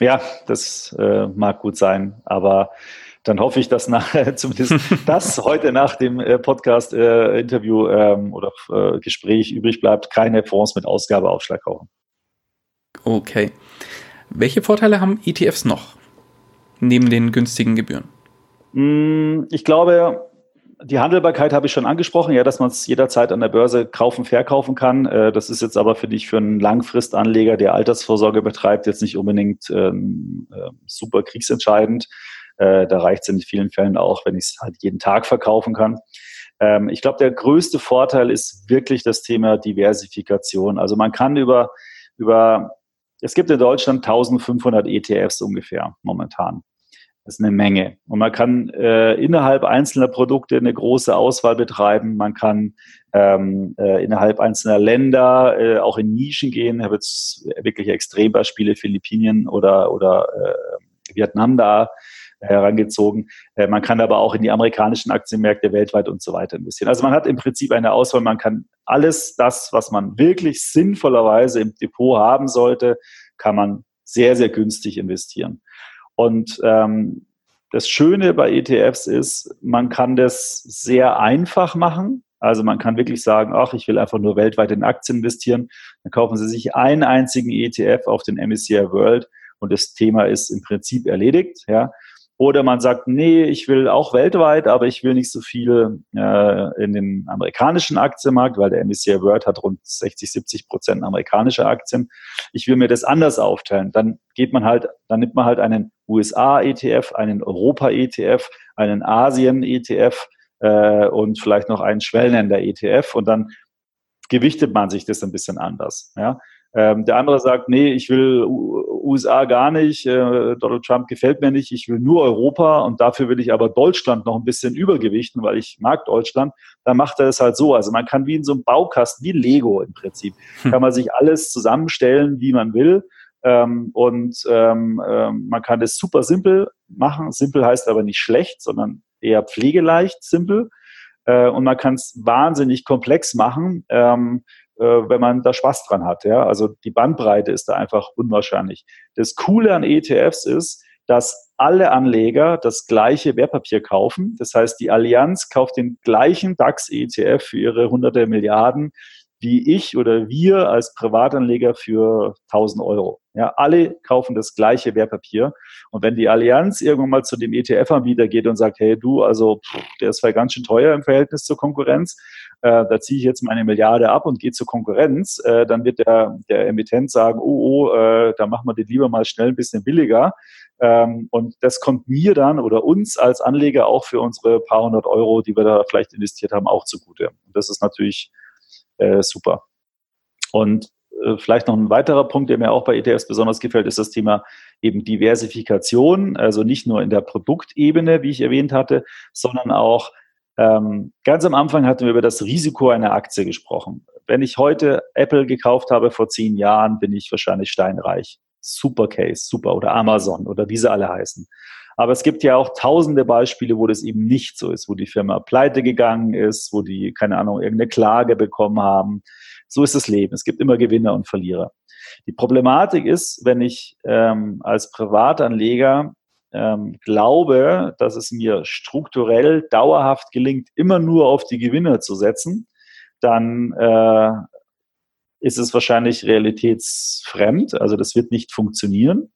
Ja, das äh, mag gut sein, aber dann hoffe ich, dass nach, zumindest das heute nach dem äh, Podcast-Interview äh, ähm, oder äh, Gespräch übrig bleibt, keine Fonds mit Ausgabeaufschlag kaufen. Okay. Welche Vorteile haben ETFs noch neben den günstigen Gebühren? Hm, ich glaube, die Handelbarkeit habe ich schon angesprochen, ja, dass man es jederzeit an der Börse kaufen, verkaufen kann. Äh, das ist jetzt aber, finde ich, für einen Langfristanleger, der Altersvorsorge betreibt, jetzt nicht unbedingt ähm, äh, super kriegsentscheidend. Äh, da reicht es in vielen Fällen auch, wenn ich es halt jeden Tag verkaufen kann. Ähm, ich glaube, der größte Vorteil ist wirklich das Thema Diversifikation. Also man kann über, über es gibt in Deutschland 1500 ETFs ungefähr momentan. Das ist eine Menge. Und man kann äh, innerhalb einzelner Produkte eine große Auswahl betreiben. Man kann ähm, äh, innerhalb einzelner Länder äh, auch in Nischen gehen. Ich habe jetzt wirklich Extrembeispiele Philippinen oder, oder äh, Vietnam da herangezogen. Äh, man kann aber auch in die amerikanischen Aktienmärkte weltweit und so weiter investieren. Also man hat im Prinzip eine Auswahl. Man kann alles das, was man wirklich sinnvollerweise im Depot haben sollte, kann man sehr, sehr günstig investieren. Und ähm, das Schöne bei ETFs ist, man kann das sehr einfach machen. Also man kann wirklich sagen, ach, ich will einfach nur weltweit in Aktien investieren. Dann kaufen Sie sich einen einzigen ETF auf den MSCI World und das Thema ist im Prinzip erledigt. Ja. Oder man sagt, nee, ich will auch weltweit, aber ich will nicht so viel äh, in den amerikanischen Aktienmarkt, weil der MSCI World hat rund 60, 70 Prozent amerikanische Aktien. Ich will mir das anders aufteilen. Dann geht man halt, dann nimmt man halt einen USA-ETF, einen Europa-ETF, einen Asien-ETF äh, und vielleicht noch einen Schwellenländer-ETF und dann gewichtet man sich das ein bisschen anders. Ja? Ähm, der andere sagt, nee, ich will USA gar nicht, äh, Donald Trump gefällt mir nicht, ich will nur Europa und dafür will ich aber Deutschland noch ein bisschen übergewichten, weil ich mag Deutschland. Dann macht er es halt so. Also man kann wie in so einem Baukasten, wie Lego im Prinzip, hm. kann man sich alles zusammenstellen, wie man will. Ähm, und ähm, ähm, man kann es super simpel machen. Simpel heißt aber nicht schlecht, sondern eher pflegeleicht simpel. Äh, und man kann es wahnsinnig komplex machen. Ähm, äh, wenn man da Spaß dran hat. Ja? Also die Bandbreite ist da einfach unwahrscheinlich. Das Coole an ETFs ist, dass alle Anleger das gleiche Wertpapier kaufen. Das heißt, die Allianz kauft den gleichen DAX-ETF für ihre hunderte Milliarden wie ich oder wir als Privatanleger für 1000 Euro. Ja, alle kaufen das gleiche Wertpapier. Und wenn die Allianz irgendwann mal zu dem ETF-Anbieter geht und sagt, hey du, also pff, der ist vielleicht ganz schön teuer im Verhältnis zur Konkurrenz, äh, da ziehe ich jetzt meine Milliarde ab und gehe zur Konkurrenz, äh, dann wird der, der Emittent sagen, oh, oh, äh, da machen wir den lieber mal schnell ein bisschen billiger. Ähm, und das kommt mir dann oder uns als Anleger auch für unsere paar hundert Euro, die wir da vielleicht investiert haben, auch zugute. Und das ist natürlich äh, super. Und äh, vielleicht noch ein weiterer Punkt, der mir auch bei ETFs besonders gefällt, ist das Thema eben Diversifikation. Also nicht nur in der Produktebene, wie ich erwähnt hatte, sondern auch ähm, ganz am Anfang hatten wir über das Risiko einer Aktie gesprochen. Wenn ich heute Apple gekauft habe vor zehn Jahren, bin ich wahrscheinlich steinreich. Super Case, super oder Amazon oder wie sie alle heißen. Aber es gibt ja auch tausende Beispiele, wo das eben nicht so ist, wo die Firma pleite gegangen ist, wo die, keine Ahnung, irgendeine Klage bekommen haben. So ist das Leben. Es gibt immer Gewinner und Verlierer. Die Problematik ist, wenn ich ähm, als Privatanleger ähm, glaube, dass es mir strukturell dauerhaft gelingt, immer nur auf die Gewinner zu setzen, dann äh, ist es wahrscheinlich realitätsfremd. Also das wird nicht funktionieren.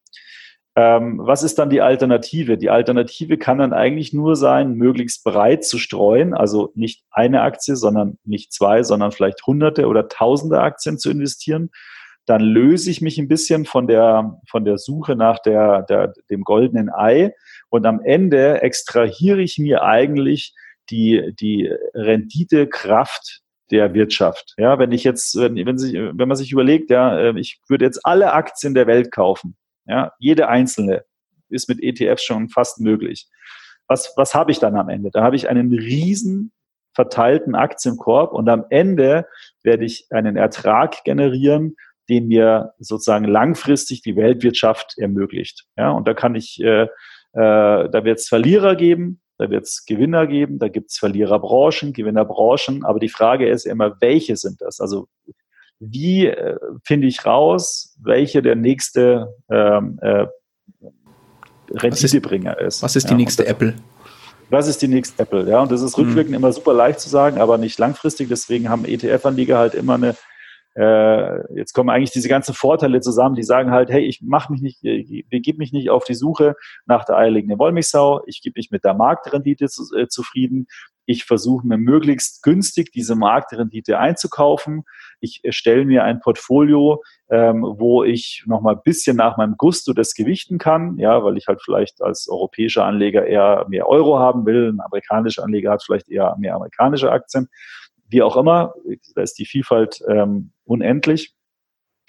Ähm, was ist dann die Alternative? Die Alternative kann dann eigentlich nur sein, möglichst breit zu streuen, also nicht eine Aktie, sondern nicht zwei, sondern vielleicht hunderte oder tausende Aktien zu investieren. Dann löse ich mich ein bisschen von der, von der Suche nach der, der, dem goldenen Ei und am Ende extrahiere ich mir eigentlich die, die Renditekraft der Wirtschaft. Ja, wenn ich jetzt, wenn, wenn, sich, wenn man sich überlegt, ja, äh, ich würde jetzt alle Aktien der Welt kaufen, ja, jede einzelne ist mit ETFs schon fast möglich. Was, was habe ich dann am Ende? Da habe ich einen riesen verteilten Aktienkorb und am Ende werde ich einen Ertrag generieren, den mir sozusagen langfristig die Weltwirtschaft ermöglicht. Ja, und da kann ich, äh, äh, da wird es Verlierer geben, da wird es Gewinner geben, da gibt es Verliererbranchen, Gewinnerbranchen, aber die Frage ist immer, welche sind das? Also wie äh, finde ich raus, welche der nächste ähm, äh, Renditebringer ist, ist. Was ist die ja, nächste das, Apple? Was ist die nächste Apple? Ja, und das ist rückwirkend mhm. immer super leicht zu sagen, aber nicht langfristig. Deswegen haben ETF-Anleger halt immer eine äh, jetzt kommen eigentlich diese ganzen Vorteile zusammen, die sagen halt, hey, ich mache mich nicht, ich begebe mich nicht auf die Suche nach der eierlegenden Wollmilchsau, ich gebe mich mit der Marktrendite zu, äh, zufrieden, ich versuche mir möglichst günstig diese Marktrendite einzukaufen. Ich erstelle mir ein Portfolio, ähm, wo ich nochmal ein bisschen nach meinem Gusto das gewichten kann, ja, weil ich halt vielleicht als europäischer Anleger eher mehr Euro haben will, ein amerikanischer Anleger hat vielleicht eher mehr amerikanische Aktien. Wie auch immer, da ist die Vielfalt ähm, unendlich.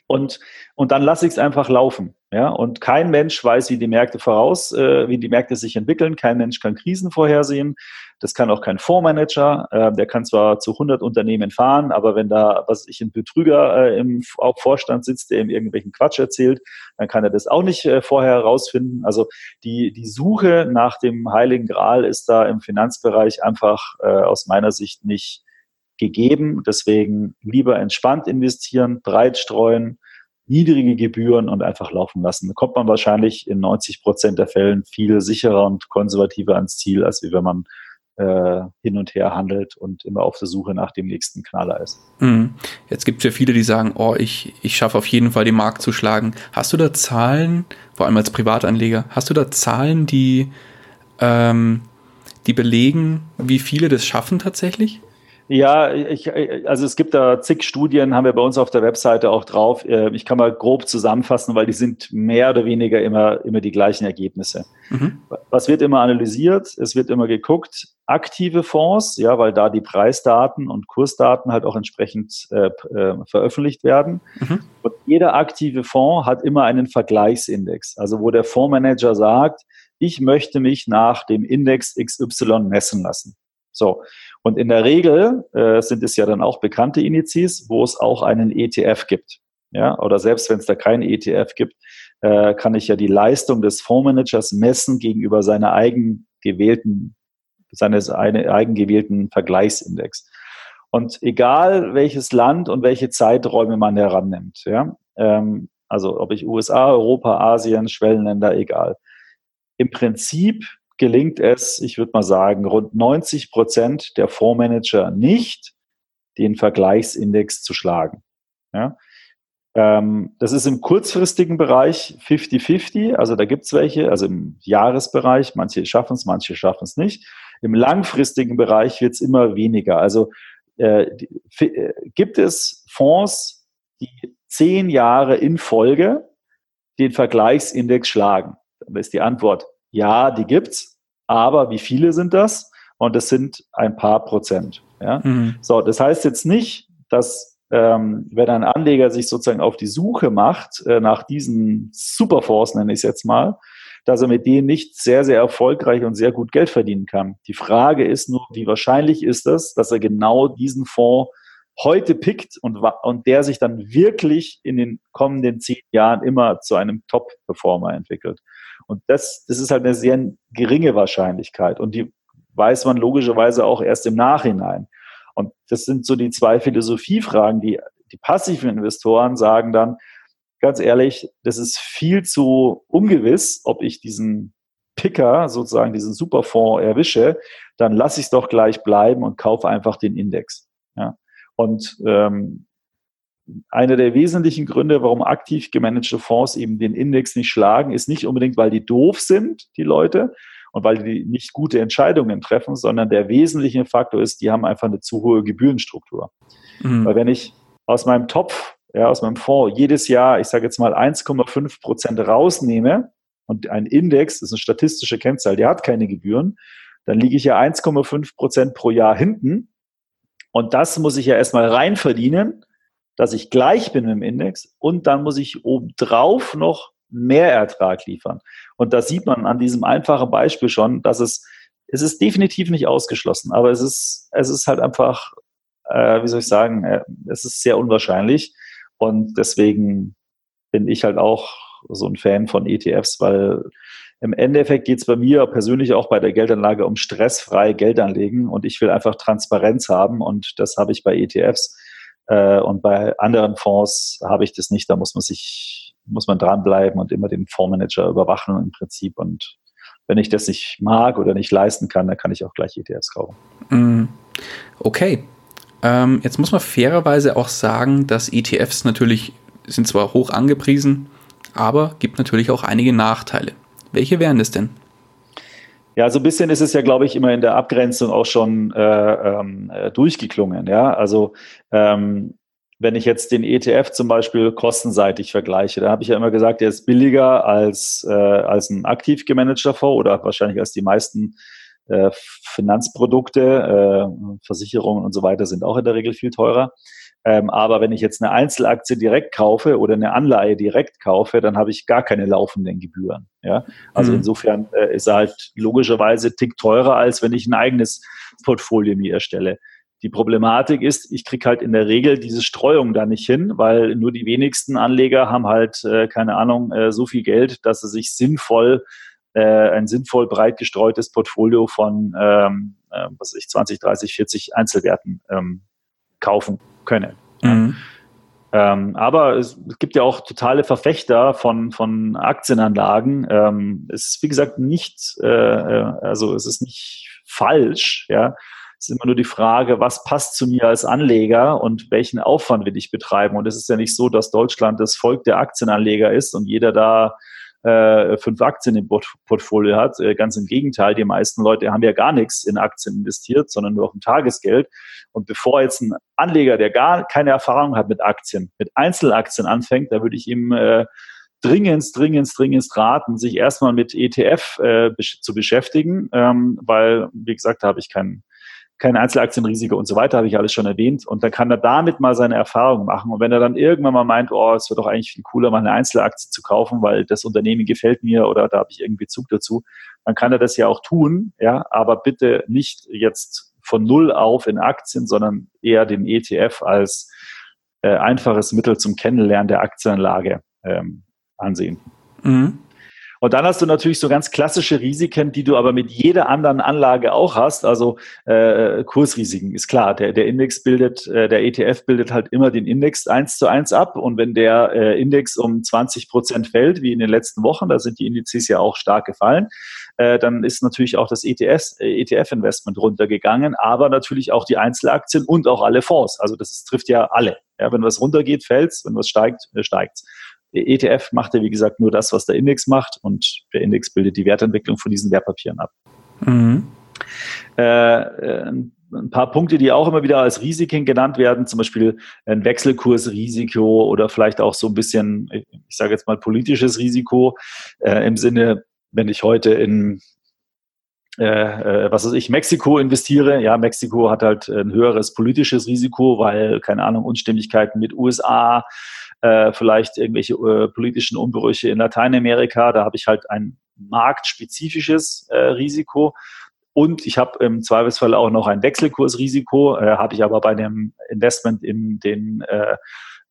Und, und dann lasse ich es einfach laufen. Ja? Und kein Mensch weiß, wie die Märkte voraus, äh, wie die Märkte sich entwickeln. Kein Mensch kann Krisen vorhersehen. Das kann auch kein Fondsmanager. Äh, der kann zwar zu 100 Unternehmen fahren, aber wenn da, was ich, ein Betrüger äh, im Vorstand sitzt, der ihm irgendwelchen Quatsch erzählt, dann kann er das auch nicht äh, vorher herausfinden. Also die, die Suche nach dem Heiligen Gral ist da im Finanzbereich einfach äh, aus meiner Sicht nicht, gegeben. Deswegen lieber entspannt investieren, breit streuen, niedrige Gebühren und einfach laufen lassen. Da kommt man wahrscheinlich in 90 Prozent der Fällen viel sicherer und konservativer ans Ziel, als wenn man äh, hin und her handelt und immer auf der Suche nach dem nächsten Knaller ist. Mhm. Jetzt gibt es ja viele, die sagen, oh, ich, ich schaffe auf jeden Fall den Markt zu schlagen. Hast du da Zahlen, vor allem als Privatanleger, hast du da Zahlen, die, ähm, die belegen, wie viele das schaffen tatsächlich? Ja, ich, also es gibt da zig Studien, haben wir bei uns auf der Webseite auch drauf. Äh, ich kann mal grob zusammenfassen, weil die sind mehr oder weniger immer, immer die gleichen Ergebnisse. Mhm. Was wird immer analysiert? Es wird immer geguckt, aktive Fonds, ja, weil da die Preisdaten und Kursdaten halt auch entsprechend äh, äh, veröffentlicht werden. Mhm. Und jeder aktive Fonds hat immer einen Vergleichsindex, also wo der Fondsmanager sagt, ich möchte mich nach dem Index XY messen lassen. So. Und in der Regel äh, sind es ja dann auch bekannte Indizes, wo es auch einen ETF gibt. Ja, oder selbst wenn es da keinen ETF gibt, äh, kann ich ja die Leistung des Fondsmanagers messen gegenüber seiner eigen gewählten, seines eine, eigen gewählten Vergleichsindex. Und egal welches Land und welche Zeiträume man herannimmt, ja, ähm, also ob ich USA, Europa, Asien, Schwellenländer, egal. Im Prinzip gelingt es, ich würde mal sagen, rund 90 Prozent der Fondsmanager nicht, den Vergleichsindex zu schlagen. Ja? Ähm, das ist im kurzfristigen Bereich 50-50, also da gibt es welche, also im Jahresbereich, manche schaffen es, manche schaffen es nicht. Im langfristigen Bereich wird es immer weniger. Also äh, äh, gibt es Fonds, die zehn Jahre in Folge den Vergleichsindex schlagen? Dann ist die Antwort ja, die gibt's, aber wie viele sind das? Und das sind ein paar Prozent. Ja? Mhm. So, das heißt jetzt nicht, dass ähm, wenn ein Anleger sich sozusagen auf die Suche macht äh, nach diesen Superfonds, nenne ich es jetzt mal, dass er mit denen nicht sehr, sehr erfolgreich und sehr gut Geld verdienen kann. Die Frage ist nur, wie wahrscheinlich ist es, dass er genau diesen Fonds heute pickt und, und der sich dann wirklich in den kommenden zehn Jahren immer zu einem Top-Performer entwickelt. Und das, das ist halt eine sehr geringe Wahrscheinlichkeit und die weiß man logischerweise auch erst im Nachhinein. Und das sind so die zwei Philosophiefragen, die die passiven Investoren sagen dann, ganz ehrlich, das ist viel zu ungewiss, ob ich diesen Picker, sozusagen diesen Superfonds erwische, dann lasse ich es doch gleich bleiben und kaufe einfach den Index. Ja. Und ähm, einer der wesentlichen Gründe, warum aktiv gemanagte Fonds eben den Index nicht schlagen, ist nicht unbedingt, weil die doof sind, die Leute, und weil die nicht gute Entscheidungen treffen, sondern der wesentliche Faktor ist, die haben einfach eine zu hohe Gebührenstruktur. Mhm. Weil wenn ich aus meinem Topf, ja, aus meinem Fonds jedes Jahr, ich sage jetzt mal 1,5 Prozent rausnehme und ein Index ist eine statistische Kennzahl, der hat keine Gebühren, dann liege ich ja 1,5 Prozent pro Jahr hinten. Und das muss ich ja erstmal rein verdienen dass ich gleich bin mit dem Index und dann muss ich obendrauf noch mehr Ertrag liefern. Und da sieht man an diesem einfachen Beispiel schon, dass es, es ist definitiv nicht ausgeschlossen, aber es ist, es ist halt einfach, äh, wie soll ich sagen, äh, es ist sehr unwahrscheinlich und deswegen bin ich halt auch so ein Fan von ETFs, weil im Endeffekt geht es bei mir persönlich auch bei der Geldanlage um stressfrei Geld anlegen und ich will einfach Transparenz haben und das habe ich bei ETFs. Äh, und bei anderen Fonds habe ich das nicht. Da muss man sich, muss man dranbleiben und immer den Fondsmanager überwachen im Prinzip. Und wenn ich das nicht mag oder nicht leisten kann, dann kann ich auch gleich ETFs kaufen. Mm, okay. Ähm, jetzt muss man fairerweise auch sagen, dass ETFs natürlich sind zwar hoch angepriesen, aber gibt natürlich auch einige Nachteile. Welche wären das denn? Ja, so ein bisschen ist es ja, glaube ich, immer in der Abgrenzung auch schon äh, ähm, äh, durchgeklungen. Ja, also ähm, wenn ich jetzt den ETF zum Beispiel kostenseitig vergleiche, da habe ich ja immer gesagt, der ist billiger als, äh, als ein aktiv gemanagter Fonds oder wahrscheinlich als die meisten äh, Finanzprodukte, äh, Versicherungen und so weiter sind auch in der Regel viel teurer. Ähm, aber wenn ich jetzt eine Einzelaktie direkt kaufe oder eine Anleihe direkt kaufe, dann habe ich gar keine laufenden Gebühren. Ja? Also mhm. insofern äh, ist er halt logischerweise tick teurer, als wenn ich ein eigenes Portfolio mir erstelle. Die Problematik ist, ich kriege halt in der Regel diese Streuung da nicht hin, weil nur die wenigsten Anleger haben halt, äh, keine Ahnung, äh, so viel Geld, dass sie sich sinnvoll, ein sinnvoll breit gestreutes Portfolio von, ähm, äh, was weiß ich, 20, 30, 40 Einzelwerten ähm, kaufen können. Mhm. Ähm, aber es, gibt ja auch totale Verfechter von, von Aktienanlagen. Ähm, es ist, wie gesagt, nicht, äh, äh, also es ist nicht falsch, ja. Es ist immer nur die Frage, was passt zu mir als Anleger und welchen Aufwand will ich betreiben. Und es ist ja nicht so, dass Deutschland das Volk der Aktienanleger ist und jeder da äh, fünf Aktien im Portfolio hat. Äh, ganz im Gegenteil, die meisten Leute haben ja gar nichts in Aktien investiert, sondern nur auf ein Tagesgeld. Und bevor jetzt ein Anleger, der gar keine Erfahrung hat mit Aktien, mit Einzelaktien anfängt, da würde ich ihm äh, dringend, dringend, dringend raten, sich erstmal mit ETF äh, zu beschäftigen, ähm, weil, wie gesagt, da habe ich keinen kein Einzelaktienrisiko und so weiter, habe ich alles schon erwähnt. Und dann kann er damit mal seine Erfahrung machen. Und wenn er dann irgendwann mal meint, oh, es wird doch eigentlich viel cooler, mal eine Einzelaktie zu kaufen, weil das Unternehmen gefällt mir oder da habe ich irgendwie Bezug dazu, dann kann er das ja auch tun, ja, aber bitte nicht jetzt von null auf in Aktien, sondern eher den ETF als äh, einfaches Mittel zum Kennenlernen der Aktienanlage ähm, ansehen. Mhm. Und dann hast du natürlich so ganz klassische Risiken, die du aber mit jeder anderen Anlage auch hast. Also äh, Kursrisiken ist klar. Der, der Index bildet, äh, der ETF bildet halt immer den Index eins zu eins ab. Und wenn der äh, Index um 20 Prozent fällt, wie in den letzten Wochen, da sind die Indizes ja auch stark gefallen, äh, dann ist natürlich auch das ETF, äh, ETF-Investment runtergegangen, aber natürlich auch die Einzelaktien und auch alle Fonds. Also das trifft ja alle. Ja, wenn was runtergeht, fällt's. Wenn was steigt, äh, steigt's. Der ETF macht ja, wie gesagt, nur das, was der Index macht und der Index bildet die Wertentwicklung von diesen Wertpapieren ab. Mhm. Äh, äh, ein paar Punkte, die auch immer wieder als Risiken genannt werden, zum Beispiel ein Wechselkursrisiko oder vielleicht auch so ein bisschen, ich sage jetzt mal politisches Risiko äh, im Sinne, wenn ich heute in äh, äh, was weiß ich, Mexiko investiere. Ja, Mexiko hat halt ein höheres politisches Risiko, weil, keine Ahnung, Unstimmigkeiten mit USA, äh, vielleicht irgendwelche äh, politischen Umbrüche in Lateinamerika. Da habe ich halt ein marktspezifisches äh, Risiko. Und ich habe im Zweifelsfall auch noch ein Wechselkursrisiko, äh, habe ich aber bei dem Investment in den äh,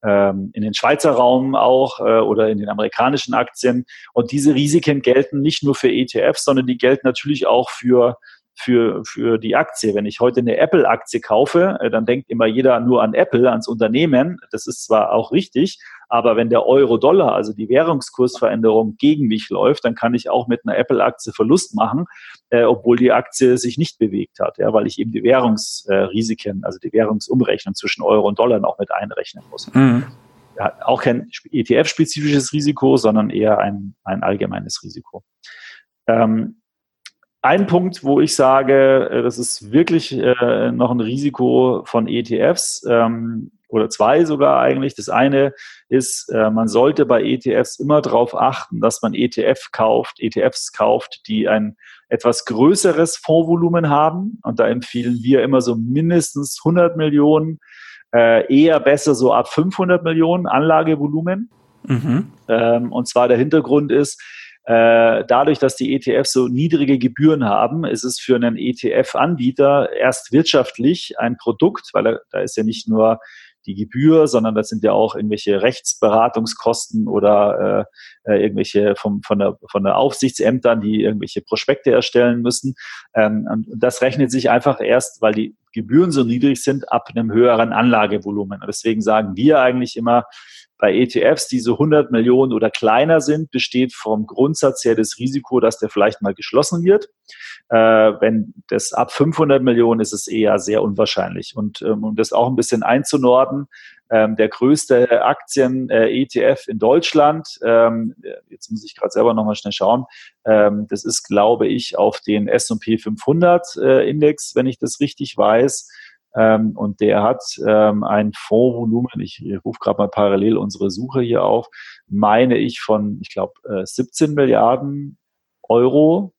ähm, in den Schweizer Raum auch äh, oder in den amerikanischen Aktien. Und diese Risiken gelten nicht nur für ETFs, sondern die gelten natürlich auch für für, für die Aktie. Wenn ich heute eine Apple-Aktie kaufe, äh, dann denkt immer jeder nur an Apple, ans Unternehmen. Das ist zwar auch richtig, aber wenn der Euro-Dollar, also die Währungskursveränderung gegen mich läuft, dann kann ich auch mit einer Apple-Aktie Verlust machen, äh, obwohl die Aktie sich nicht bewegt hat, ja, weil ich eben die Währungsrisiken, also die Währungsumrechnung zwischen Euro und Dollar noch mit einrechnen muss. Mhm. Ja, auch kein ETF-spezifisches Risiko, sondern eher ein, ein allgemeines Risiko. Ähm, ein Punkt, wo ich sage, äh, das ist wirklich äh, noch ein Risiko von ETFs ähm, oder zwei sogar eigentlich. Das eine ist, äh, man sollte bei ETFs immer darauf achten, dass man ETF kauft, ETFs kauft, die ein etwas größeres Fondsvolumen haben. Und da empfehlen wir immer so mindestens 100 Millionen, äh, eher besser so ab 500 Millionen Anlagevolumen. Mhm. Ähm, und zwar der Hintergrund ist, äh, dadurch, dass die ETFs so niedrige Gebühren haben, ist es für einen ETF-Anbieter erst wirtschaftlich ein Produkt, weil da, ist ja nicht nur die Gebühr, sondern das sind ja auch irgendwelche Rechtsberatungskosten oder äh, äh, irgendwelche vom, von, der, von der Aufsichtsämtern, die irgendwelche Prospekte erstellen müssen. Ähm, und das rechnet sich einfach erst, weil die Gebühren so niedrig sind, ab einem höheren Anlagevolumen. Deswegen sagen wir eigentlich immer, bei ETFs, die so 100 Millionen oder kleiner sind, besteht vom Grundsatz her das Risiko, dass der vielleicht mal geschlossen wird. Äh, wenn das ab 500 Millionen ist es eher sehr unwahrscheinlich. Und ähm, um das auch ein bisschen einzunorden, ähm, der größte Aktien-ETF äh, in Deutschland, ähm, jetzt muss ich gerade selber nochmal schnell schauen, ähm, das ist, glaube ich, auf den S&P 500 äh, Index, wenn ich das richtig weiß. Ähm, und der hat ähm, ein Fondsvolumen, ich, rufe gerade mal parallel unsere Suche hier auf, meine ich von, ich glaube, äh, 17 Milliarden Euro.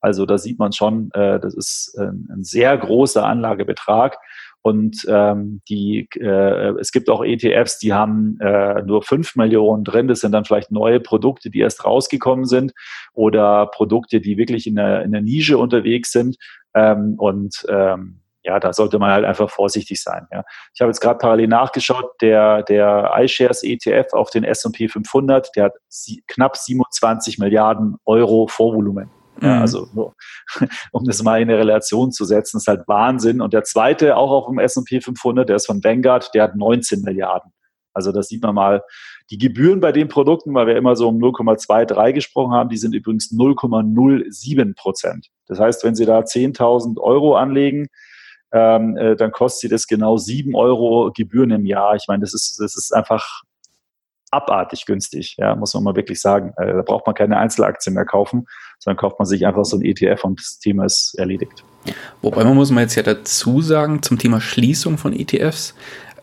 Also da sieht man schon, äh, das ist ein, ein sehr großer Anlagebetrag. Und ähm, die, äh, es gibt auch ETFs, die haben äh, nur fünf Millionen drin. Das sind dann vielleicht neue Produkte, die erst rausgekommen sind oder Produkte, die wirklich in der, in der Nische unterwegs sind. Ähm, und ähm, ja, da sollte man halt einfach vorsichtig sein. Ja. Ich habe jetzt gerade parallel nachgeschaut, der, der iShares ETF auf den S&P 500, der hat sie, knapp 27 Milliarden Euro Vorvolumen. Ja, mhm. also nur, um das mal in eine Relation zu setzen, ist halt Wahnsinn. Und der zweite, auch auf dem S&P 500, der ist von Vanguard, der hat 19 Milliarden. Also das sieht man mal. Die Gebühren bei den Produkten, weil wir immer so um 0,23 gesprochen haben, die sind übrigens 0,07 Prozent. Das heißt, wenn Sie da 10.000 Euro anlegen, ähm, äh, dann kostet sie das genau sieben Euro Gebühren im Jahr. Ich meine, das ist, das ist einfach abartig günstig, ja, muss man mal wirklich sagen. Äh, da braucht man keine Einzelaktien mehr kaufen, sondern kauft man sich einfach so ein ETF und das Thema ist erledigt. Wobei man muss man jetzt ja dazu sagen, zum Thema Schließung von ETFs,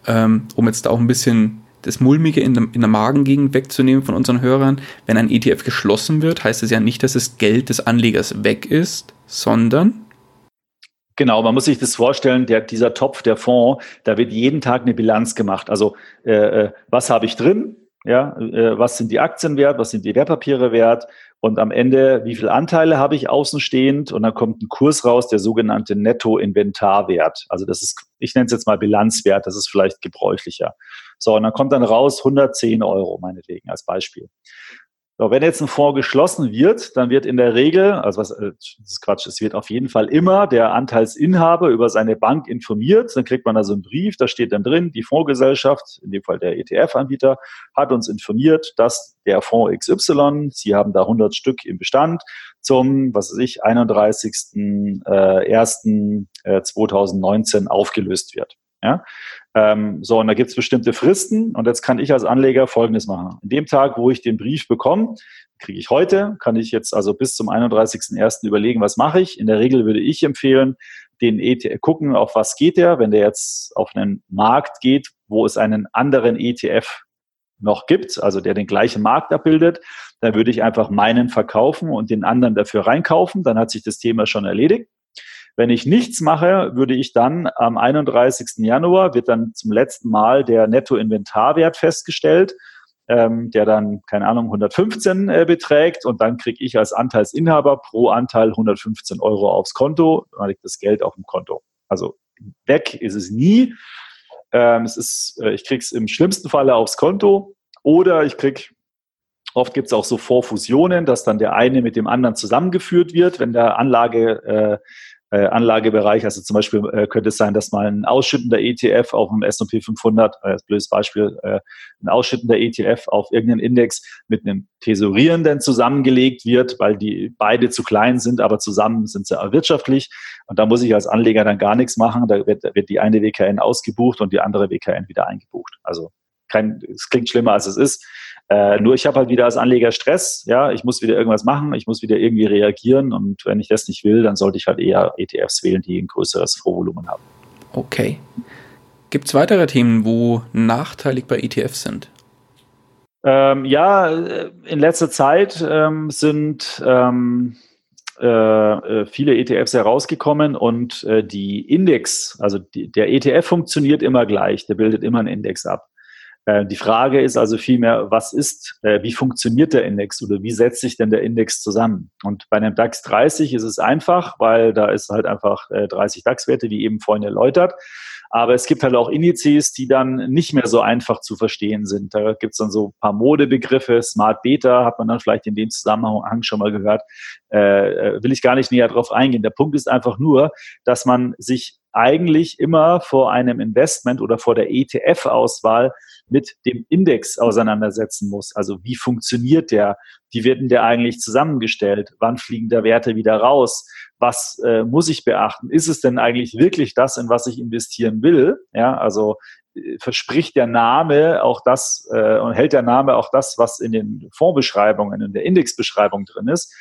ähm, um jetzt auch ein bisschen das Mulmige in der, in der Magengegend wegzunehmen von unseren Hörern, wenn ein ETF geschlossen wird, heißt es ja nicht, dass das Geld des Anlegers weg ist, sondern Genau, man muss sich das vorstellen, der, dieser Topf, der Fonds, da wird jeden Tag eine Bilanz gemacht. Also äh, äh, was habe ich drin? Ja, äh, was sind die Aktien wert? Was sind die Wertpapiere wert? Und am Ende, wie viele Anteile habe ich außenstehend? Und dann kommt ein Kurs raus, der sogenannte Netto-Inventarwert. Also das ist, ich nenne es jetzt mal Bilanzwert, das ist vielleicht gebräuchlicher. So, und dann kommt dann raus 110 Euro, meinetwegen, als Beispiel. So, wenn jetzt ein Fonds geschlossen wird, dann wird in der Regel, also was, äh, das ist Quatsch, es wird auf jeden Fall immer der Anteilsinhaber über seine Bank informiert. Dann kriegt man also einen Brief, da steht dann drin, die Fondsgesellschaft, in dem Fall der ETF-Anbieter, hat uns informiert, dass der Fonds XY, Sie haben da 100 Stück im Bestand, zum, was weiß ich, 31.01.2019 äh, aufgelöst wird. Ja? Ähm, so, und da gibt es bestimmte Fristen und jetzt kann ich als Anleger Folgendes machen. In dem Tag, wo ich den Brief bekomme, kriege ich heute, kann ich jetzt also bis zum 31.01. überlegen, was mache ich. In der Regel würde ich empfehlen, den ETF gucken, auf was geht der. Wenn der jetzt auf einen Markt geht, wo es einen anderen ETF noch gibt, also der den gleichen Markt abbildet, dann würde ich einfach meinen verkaufen und den anderen dafür reinkaufen. Dann hat sich das Thema schon erledigt. Wenn ich nichts mache, würde ich dann am 31. Januar wird dann zum letzten Mal der Nettoinventarwert festgestellt, ähm, der dann, keine Ahnung, 115 äh, beträgt und dann kriege ich als Anteilsinhaber pro Anteil 115 Euro aufs Konto, dann liegt das Geld auf dem Konto. Also weg ist es nie. Ähm, es ist, äh, ich kriege es im schlimmsten Falle aufs Konto oder ich kriege Oft gibt es auch so Vorfusionen, dass dann der eine mit dem anderen zusammengeführt wird, wenn der Anlage, äh, äh, Anlagebereich. Also zum Beispiel äh, könnte es sein, dass mal ein ausschüttender ETF auf dem S&P 500, äh, blödes Beispiel, äh, ein ausschüttender ETF auf irgendeinen Index mit einem Tesorierenden zusammengelegt wird, weil die beide zu klein sind, aber zusammen sind sie wirtschaftlich. Und da muss ich als Anleger dann gar nichts machen. Da wird, wird die eine WKN ausgebucht und die andere WKN wieder eingebucht. Also kein, es klingt schlimmer als es ist. Äh, nur ich habe halt wieder als Anleger Stress, ja, ich muss wieder irgendwas machen, ich muss wieder irgendwie reagieren und wenn ich das nicht will, dann sollte ich halt eher ETFs wählen, die ein größeres Vorvolumen haben. Okay. Gibt es weitere Themen, wo nachteilig bei ETFs sind? Ähm, ja, äh, in letzter Zeit ähm, sind ähm, äh, äh viele ETFs herausgekommen und äh, die Index, also die, der ETF funktioniert immer gleich, der bildet immer einen Index ab. Äh, die Frage ist also vielmehr, was ist, äh, wie funktioniert der Index oder wie setzt sich denn der Index zusammen? Und bei einem DAX 30 ist es einfach, weil da ist halt einfach 30 äh, DAX-Werte, wie eben vorhin erläutert. Aber es gibt halt auch Indizes, die dann nicht mehr so einfach zu verstehen sind. Da gibt es dann so ein paar Modebegriffe. Smart Beta hat man dann vielleicht in dem Zusammenhang schon mal gehört. Will ich gar nicht näher drauf eingehen. Der Punkt ist einfach nur, dass man sich eigentlich immer vor einem Investment oder vor der ETF-Auswahl mit dem Index auseinandersetzen muss. Also wie funktioniert der? Wie wird denn der eigentlich zusammengestellt? Wann fliegen da Werte wieder raus? Was äh, muss ich beachten? Ist es denn eigentlich wirklich das, in was ich investieren will? Ja, also äh, verspricht der Name auch das äh, und hält der Name auch das, was in den Fondsbeschreibungen, in der Indexbeschreibung drin ist.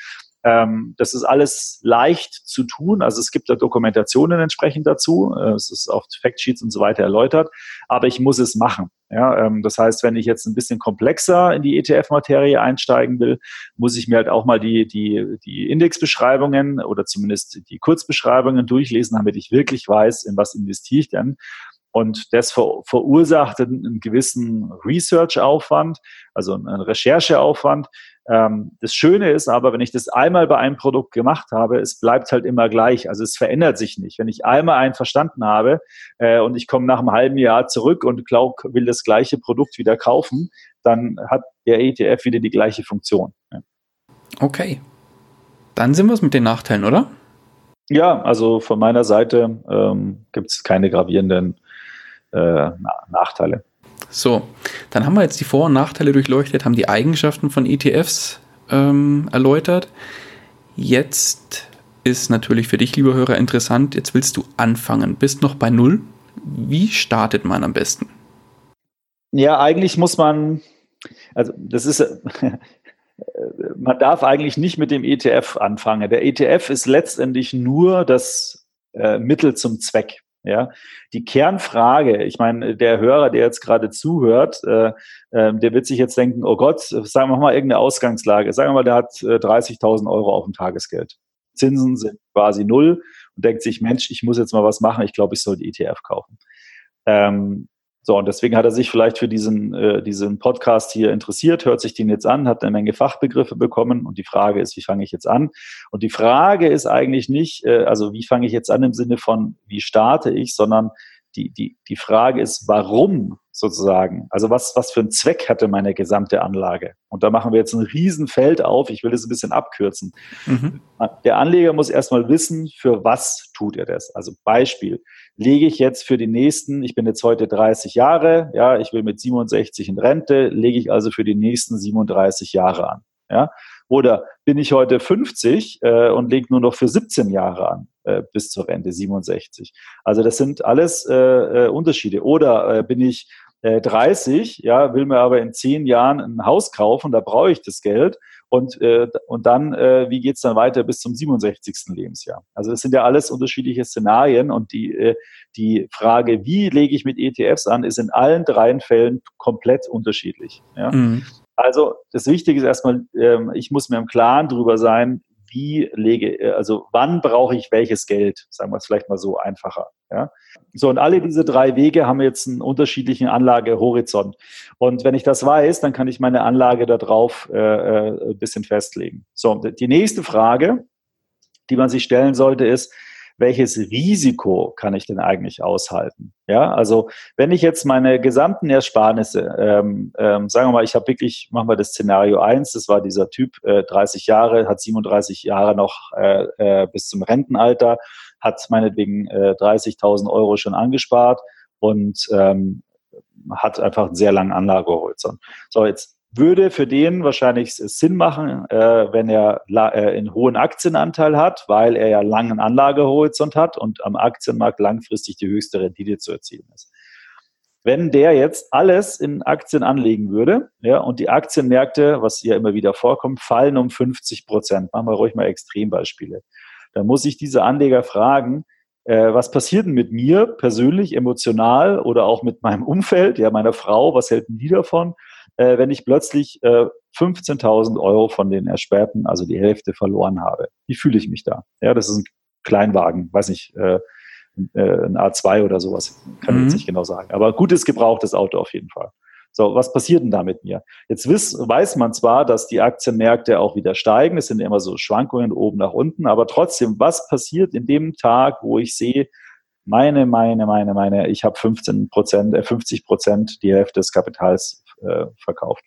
Ähm, das ist alles leicht zu tun. Also es gibt da Dokumentationen entsprechend dazu. Äh, es ist auf Factsheets und so weiter erläutert. Aber ich muss es machen. Ja, ähm, das heißt, wenn ich jetzt ein bisschen komplexer in die ETF-Materie einsteigen will, muss ich mir halt auch mal die, die, die Indexbeschreibungen oder zumindest die Kurzbeschreibungen durchlesen, damit ich wirklich weiß, in was investiere ich denn. Und das ver verursacht einen gewissen Research-Aufwand, also einen Rechercheaufwand. Ähm, das Schöne ist aber, wenn ich das einmal bei einem Produkt gemacht habe, es bleibt halt immer gleich. Also es verändert sich nicht. Wenn ich einmal einen verstanden habe äh, und ich komme nach einem halben Jahr zurück und glaub, will das gleiche Produkt wieder kaufen, dann hat der ETF wieder die gleiche Funktion. Ja. Okay. Dann sind wir es mit den Nachteilen, oder? Ja, also von meiner Seite ähm, gibt es keine gravierenden äh, Nachteile. So, dann haben wir jetzt die Vor- und Nachteile durchleuchtet, haben die Eigenschaften von ETFs ähm, erläutert. Jetzt ist natürlich für dich, lieber Hörer, interessant. Jetzt willst du anfangen, bist noch bei Null. Wie startet man am besten? Ja, eigentlich muss man, also das ist, man darf eigentlich nicht mit dem ETF anfangen. Der ETF ist letztendlich nur das äh, Mittel zum Zweck. Ja, die Kernfrage, ich meine, der Hörer, der jetzt gerade zuhört, äh, äh, der wird sich jetzt denken, oh Gott, sagen wir mal irgendeine Ausgangslage. Sagen wir mal, der hat äh, 30.000 Euro auf dem Tagesgeld. Zinsen sind quasi null und denkt sich, Mensch, ich muss jetzt mal was machen. Ich glaube, ich soll die ETF kaufen. Ähm, so, und deswegen hat er sich vielleicht für diesen, äh, diesen Podcast hier interessiert, hört sich den jetzt an, hat eine Menge Fachbegriffe bekommen und die Frage ist, wie fange ich jetzt an? Und die Frage ist eigentlich nicht, äh, also wie fange ich jetzt an im Sinne von, wie starte ich, sondern die, die, die Frage ist, warum sozusagen. Also was, was für einen Zweck hatte meine gesamte Anlage? Und da machen wir jetzt ein Riesenfeld auf. Ich will das ein bisschen abkürzen. Mhm. Der Anleger muss erstmal wissen, für was tut er das. Also Beispiel, lege ich jetzt für die nächsten, ich bin jetzt heute 30 Jahre, ja, ich will mit 67 in Rente, lege ich also für die nächsten 37 Jahre an. Ja? Oder bin ich heute 50 äh, und lege nur noch für 17 Jahre an äh, bis zur Rente 67. Also das sind alles äh, äh, Unterschiede. Oder äh, bin ich 30, äh, ja, will mir aber in zehn Jahren ein Haus kaufen, da brauche ich das Geld. Und, äh, und dann, äh, wie geht's dann weiter bis zum 67. Lebensjahr? Also das sind ja alles unterschiedliche Szenarien und die, äh, die Frage, wie lege ich mit ETFs an, ist in allen dreien Fällen komplett unterschiedlich. Ja? Mhm. Also das Wichtige ist erstmal, ähm, ich muss mir im Klaren darüber sein, wie lege, äh, also wann brauche ich welches Geld, sagen wir es vielleicht mal so einfacher. Ja? So, und alle diese drei Wege haben jetzt einen unterschiedlichen Anlagehorizont. Und wenn ich das weiß, dann kann ich meine Anlage darauf äh, äh, ein bisschen festlegen. So, die nächste Frage, die man sich stellen sollte, ist, welches Risiko kann ich denn eigentlich aushalten? Ja, also wenn ich jetzt meine gesamten Ersparnisse, ähm, ähm, sagen wir mal, ich habe wirklich, machen wir das Szenario eins, das war dieser Typ, äh, 30 Jahre, hat 37 Jahre noch äh, äh, bis zum Rentenalter, hat meinetwegen äh, 30.000 Euro schon angespart und ähm, hat einfach einen sehr langen Anlagehorizont. So, jetzt würde für den wahrscheinlich Sinn machen, äh, wenn er äh, einen hohen Aktienanteil hat, weil er ja langen Anlagehorizont hat und am Aktienmarkt langfristig die höchste Rendite zu erzielen ist. Wenn der jetzt alles in Aktien anlegen würde, ja, und die Aktienmärkte, was ja immer wieder vorkommt, fallen um 50 Prozent, machen wir ruhig mal Extrembeispiele, dann muss sich dieser Anleger fragen, äh, was passiert denn mit mir persönlich, emotional oder auch mit meinem Umfeld, ja, meiner Frau, was hält denn die davon? Äh, wenn ich plötzlich äh, 15.000 Euro von den Ersperrten, also die Hälfte verloren habe. Wie fühle ich mich da? Ja, das ist ein Kleinwagen, weiß nicht, äh, äh ein A2 oder sowas, kann ich jetzt mhm. nicht genau sagen. Aber gutes gebrauchtes Auto auf jeden Fall. So, was passiert denn da mit mir? Jetzt wiss, weiß man zwar, dass die Aktienmärkte auch wieder steigen, es sind immer so Schwankungen oben nach unten, aber trotzdem, was passiert in dem Tag, wo ich sehe, meine, meine, meine, meine, ich habe 15 Prozent, äh, 50 Prozent die Hälfte des Kapitals äh, verkauft.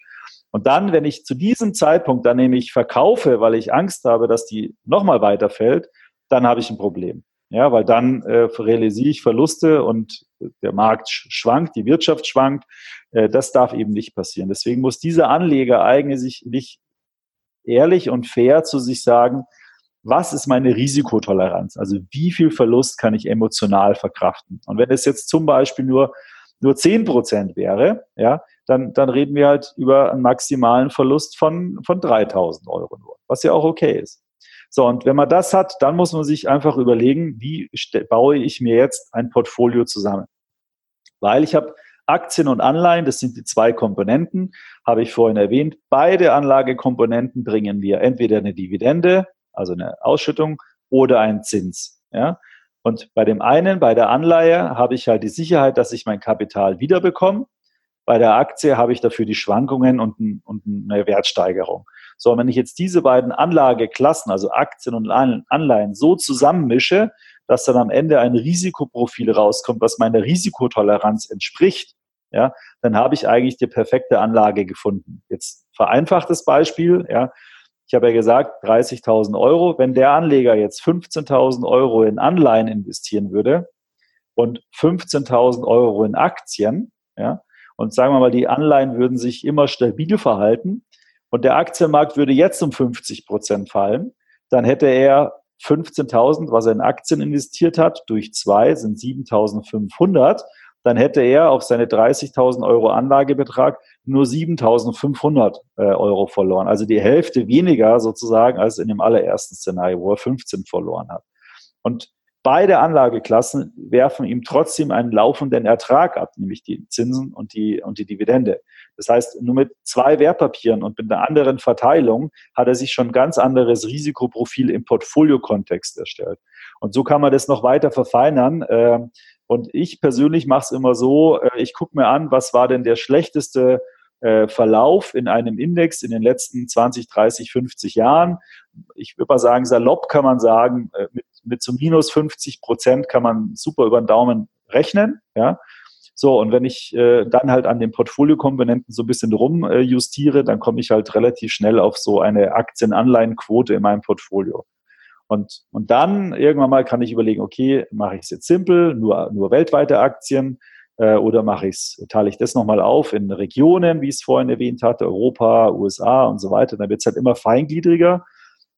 Und dann, wenn ich zu diesem Zeitpunkt dann nämlich verkaufe, weil ich Angst habe, dass die nochmal weiterfällt, dann habe ich ein Problem. Ja, weil dann äh, realisiere ich Verluste und der Markt schwankt, die Wirtschaft schwankt. Äh, das darf eben nicht passieren. Deswegen muss dieser Anleger eigentlich sich ehrlich und fair zu sich sagen, was ist meine Risikotoleranz? Also wie viel Verlust kann ich emotional verkraften? Und wenn es jetzt zum Beispiel nur nur zehn Prozent wäre, ja, dann, dann reden wir halt über einen maximalen Verlust von, von 3000 Euro nur, was ja auch okay ist. So, und wenn man das hat, dann muss man sich einfach überlegen, wie baue ich mir jetzt ein Portfolio zusammen? Weil ich habe Aktien und Anleihen, das sind die zwei Komponenten, habe ich vorhin erwähnt. Beide Anlagekomponenten bringen mir entweder eine Dividende, also eine Ausschüttung, oder einen Zins. Ja? Und bei dem einen, bei der Anleihe, habe ich halt die Sicherheit, dass ich mein Kapital wiederbekomme. Bei der Aktie habe ich dafür die Schwankungen und, und eine Wertsteigerung. So, wenn ich jetzt diese beiden Anlageklassen, also Aktien und Anleihen, so zusammenmische, dass dann am Ende ein Risikoprofil rauskommt, was meiner Risikotoleranz entspricht, ja, dann habe ich eigentlich die perfekte Anlage gefunden. Jetzt vereinfachtes Beispiel, ja, ich habe ja gesagt, 30.000 Euro. Wenn der Anleger jetzt 15.000 Euro in Anleihen investieren würde und 15.000 Euro in Aktien, ja, und sagen wir mal, die Anleihen würden sich immer stabil verhalten und der Aktienmarkt würde jetzt um 50 Prozent fallen, dann hätte er 15.000, was er in Aktien investiert hat, durch zwei sind 7.500 dann hätte er auf seine 30.000 Euro Anlagebetrag nur 7.500 äh, Euro verloren. Also die Hälfte weniger sozusagen als in dem allerersten Szenario, wo er 15 verloren hat. Und beide Anlageklassen werfen ihm trotzdem einen laufenden Ertrag ab, nämlich die Zinsen und die, und die Dividende. Das heißt, nur mit zwei Wertpapieren und mit einer anderen Verteilung hat er sich schon ein ganz anderes Risikoprofil im Portfoliokontext erstellt. Und so kann man das noch weiter verfeinern. Ähm, und ich persönlich mache es immer so, äh, ich gucke mir an, was war denn der schlechteste äh, Verlauf in einem Index in den letzten 20, 30, 50 Jahren. Ich würde mal sagen, salopp kann man sagen, äh, mit, mit so minus 50 Prozent kann man super über den Daumen rechnen. Ja? So, und wenn ich äh, dann halt an den Portfoliokomponenten so ein bisschen rumjustiere, äh, dann komme ich halt relativ schnell auf so eine Aktienanleihenquote in meinem Portfolio. Und, und dann irgendwann mal kann ich überlegen, okay, mache ich es jetzt simpel, nur, nur weltweite Aktien, äh, oder mache ich teile ich das nochmal auf in Regionen, wie ich es vorhin erwähnt hatte, Europa, USA und so weiter. Dann wird es halt immer feingliedriger.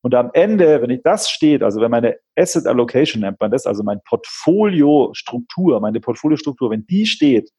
Und am Ende, wenn ich das steht, also wenn meine Asset Allocation nennt man das, also mein Portfolio-Struktur, meine Portfoliostruktur, wenn die steht,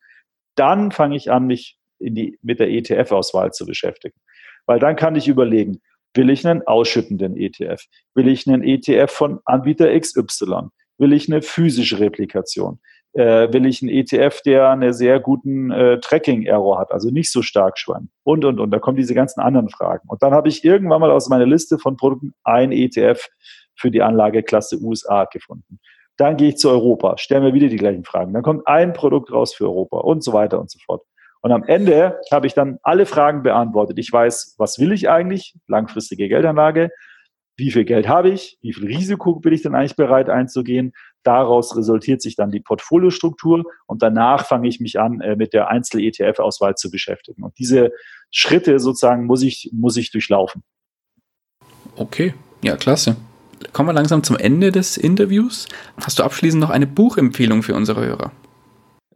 dann fange ich an, mich die, mit der ETF-Auswahl zu beschäftigen. Weil dann kann ich überlegen, will ich einen ausschüttenden ETF? Will ich einen ETF von Anbieter XY? Will ich eine physische Replikation? Äh, will ich einen ETF, der einen sehr guten äh, Tracking-Error hat, also nicht so stark schwankt und, und, und. Da kommen diese ganzen anderen Fragen. Und dann habe ich irgendwann mal aus meiner Liste von Produkten ein ETF für die Anlageklasse USA gefunden. Dann gehe ich zu Europa, stelle mir wieder die gleichen Fragen. Dann kommt ein Produkt raus für Europa und so weiter und so fort. Und am Ende habe ich dann alle Fragen beantwortet. Ich weiß, was will ich eigentlich? Langfristige Geldanlage. Wie viel Geld habe ich? Wie viel Risiko bin ich denn eigentlich bereit einzugehen? Daraus resultiert sich dann die Portfoliostruktur und danach fange ich mich an, äh, mit der Einzel-ETF-Auswahl zu beschäftigen. Und diese Schritte sozusagen muss ich, muss ich durchlaufen. Okay, ja, klasse. Kommen wir langsam zum Ende des Interviews. Hast du abschließend noch eine Buchempfehlung für unsere Hörer?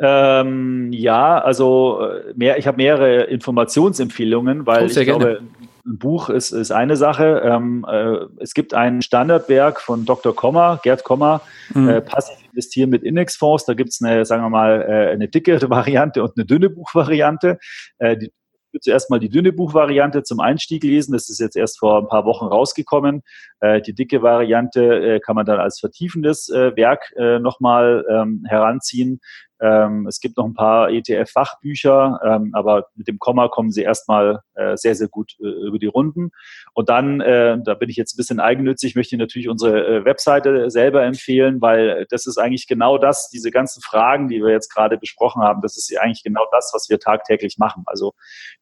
Ähm, ja, also äh, mehr, ich habe mehrere Informationsempfehlungen, weil oh, ich glaube, gerne ein Buch ist, ist eine Sache. Ähm, äh, es gibt ein Standardwerk von Dr. Kommer, Gerd Kommer, mhm. äh, Passiv investieren mit Indexfonds. Da gibt es eine, sagen wir mal, äh, eine dicke Variante und eine dünne Buchvariante. Äh, die, ich würde zuerst mal die dünne Buchvariante zum Einstieg lesen. Das ist jetzt erst vor ein paar Wochen rausgekommen. Äh, die dicke Variante äh, kann man dann als vertiefendes äh, Werk äh, nochmal ähm, heranziehen. Ähm, es gibt noch ein paar ETF-Fachbücher, ähm, aber mit dem Komma kommen sie erstmal äh, sehr, sehr gut äh, über die Runden. Und dann, äh, da bin ich jetzt ein bisschen eigennützig, möchte ich natürlich unsere äh, Webseite selber empfehlen, weil das ist eigentlich genau das, diese ganzen Fragen, die wir jetzt gerade besprochen haben, das ist eigentlich genau das, was wir tagtäglich machen. Also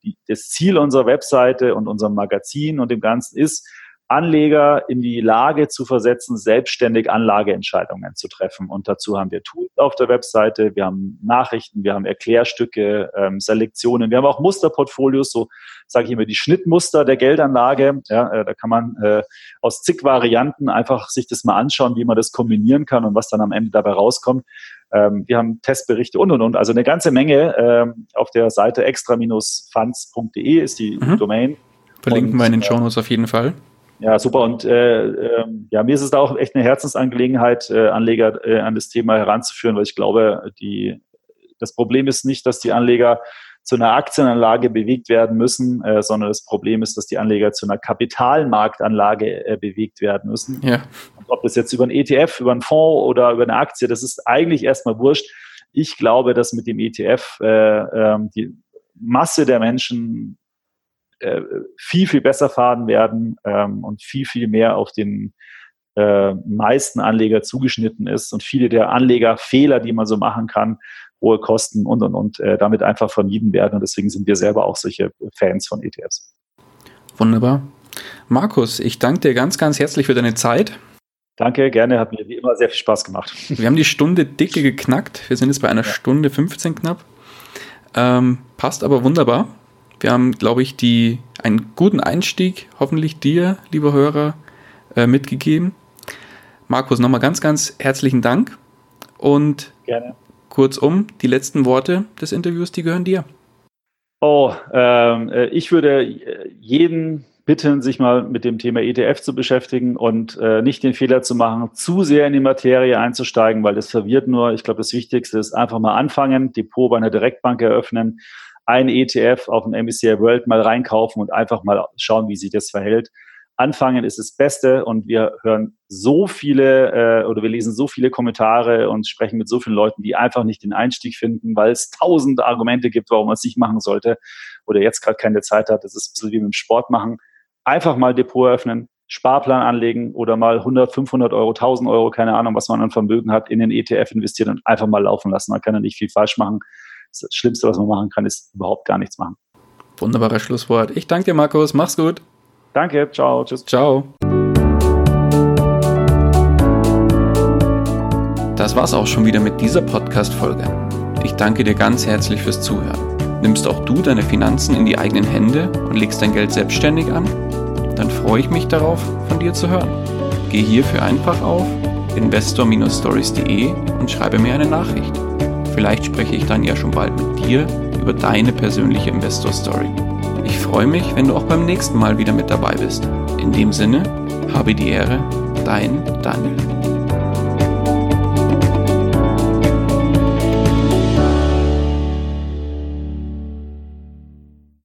die, das Ziel unserer Webseite und unserem Magazin und dem Ganzen ist, Anleger in die Lage zu versetzen, selbstständig Anlageentscheidungen zu treffen. Und dazu haben wir Tools auf der Webseite, wir haben Nachrichten, wir haben Erklärstücke, ähm, Selektionen, wir haben auch Musterportfolios, so sage ich immer die Schnittmuster der Geldanlage. Ja, äh, da kann man äh, aus zig Varianten einfach sich das mal anschauen, wie man das kombinieren kann und was dann am Ende dabei rauskommt. Ähm, wir haben Testberichte und und und. Also eine ganze Menge ähm, auf der Seite extra-funds.de ist die mhm. Domain. Verlinken und, wir in den äh, Shownotes auf jeden Fall. Ja, super. Und äh, äh, ja, mir ist es da auch echt eine Herzensangelegenheit, äh, Anleger äh, an das Thema heranzuführen, weil ich glaube, die, das Problem ist nicht, dass die Anleger zu einer Aktienanlage bewegt werden müssen, äh, sondern das Problem ist, dass die Anleger zu einer Kapitalmarktanlage äh, bewegt werden müssen. Ja. Und ob das jetzt über einen ETF, über einen Fonds oder über eine Aktie, das ist eigentlich erstmal wurscht. Ich glaube, dass mit dem ETF äh, äh, die Masse der Menschen äh, viel, viel besser fahren werden ähm, und viel, viel mehr auf den äh, meisten Anleger zugeschnitten ist und viele der Anlegerfehler, die man so machen kann, hohe Kosten und und und äh, damit einfach vermieden werden. Und deswegen sind wir selber auch solche Fans von ETFs. Wunderbar. Markus, ich danke dir ganz, ganz herzlich für deine Zeit. Danke, gerne, hat mir wie immer sehr viel Spaß gemacht. Wir haben die Stunde dicke geknackt. Wir sind jetzt bei einer ja. Stunde 15 knapp. Ähm, passt aber wunderbar. Wir haben, glaube ich, die, einen guten Einstieg hoffentlich dir, lieber Hörer, äh, mitgegeben. Markus, nochmal ganz, ganz herzlichen Dank. Und Gerne. kurzum, die letzten Worte des Interviews, die gehören dir. Oh, ähm, äh, ich würde jeden bitten, sich mal mit dem Thema ETF zu beschäftigen und äh, nicht den Fehler zu machen, zu sehr in die Materie einzusteigen, weil das verwirrt nur. Ich glaube, das Wichtigste ist einfach mal anfangen, Depot bei einer Direktbank eröffnen, ein ETF auf dem MSCI World mal reinkaufen und einfach mal schauen, wie sich das verhält. Anfangen ist das Beste und wir hören so viele äh, oder wir lesen so viele Kommentare und sprechen mit so vielen Leuten, die einfach nicht den Einstieg finden, weil es tausend Argumente gibt, warum man es nicht machen sollte oder jetzt gerade keine Zeit hat. Das ist ein bisschen wie mit dem Sport machen. Einfach mal Depot öffnen, Sparplan anlegen oder mal 100, 500 Euro, 1000 Euro, keine Ahnung, was man an Vermögen hat, in den ETF investieren und einfach mal laufen lassen. Man kann ja nicht viel falsch machen. Das Schlimmste, was man machen kann, ist überhaupt gar nichts machen. Wunderbares Schlusswort. Ich danke dir, Markus. Mach's gut. Danke. Ciao. Tschüss. Ciao. Das war's auch schon wieder mit dieser Podcast-Folge. Ich danke dir ganz herzlich fürs Zuhören. Nimmst auch du deine Finanzen in die eigenen Hände und legst dein Geld selbstständig an? Dann freue ich mich darauf, von dir zu hören. Geh hierfür einfach auf investor-stories.de und schreibe mir eine Nachricht. Vielleicht spreche ich dann ja schon bald mit dir über deine persönliche Investor Story. Ich freue mich, wenn du auch beim nächsten Mal wieder mit dabei bist. In dem Sinne, habe die Ehre, dein Daniel.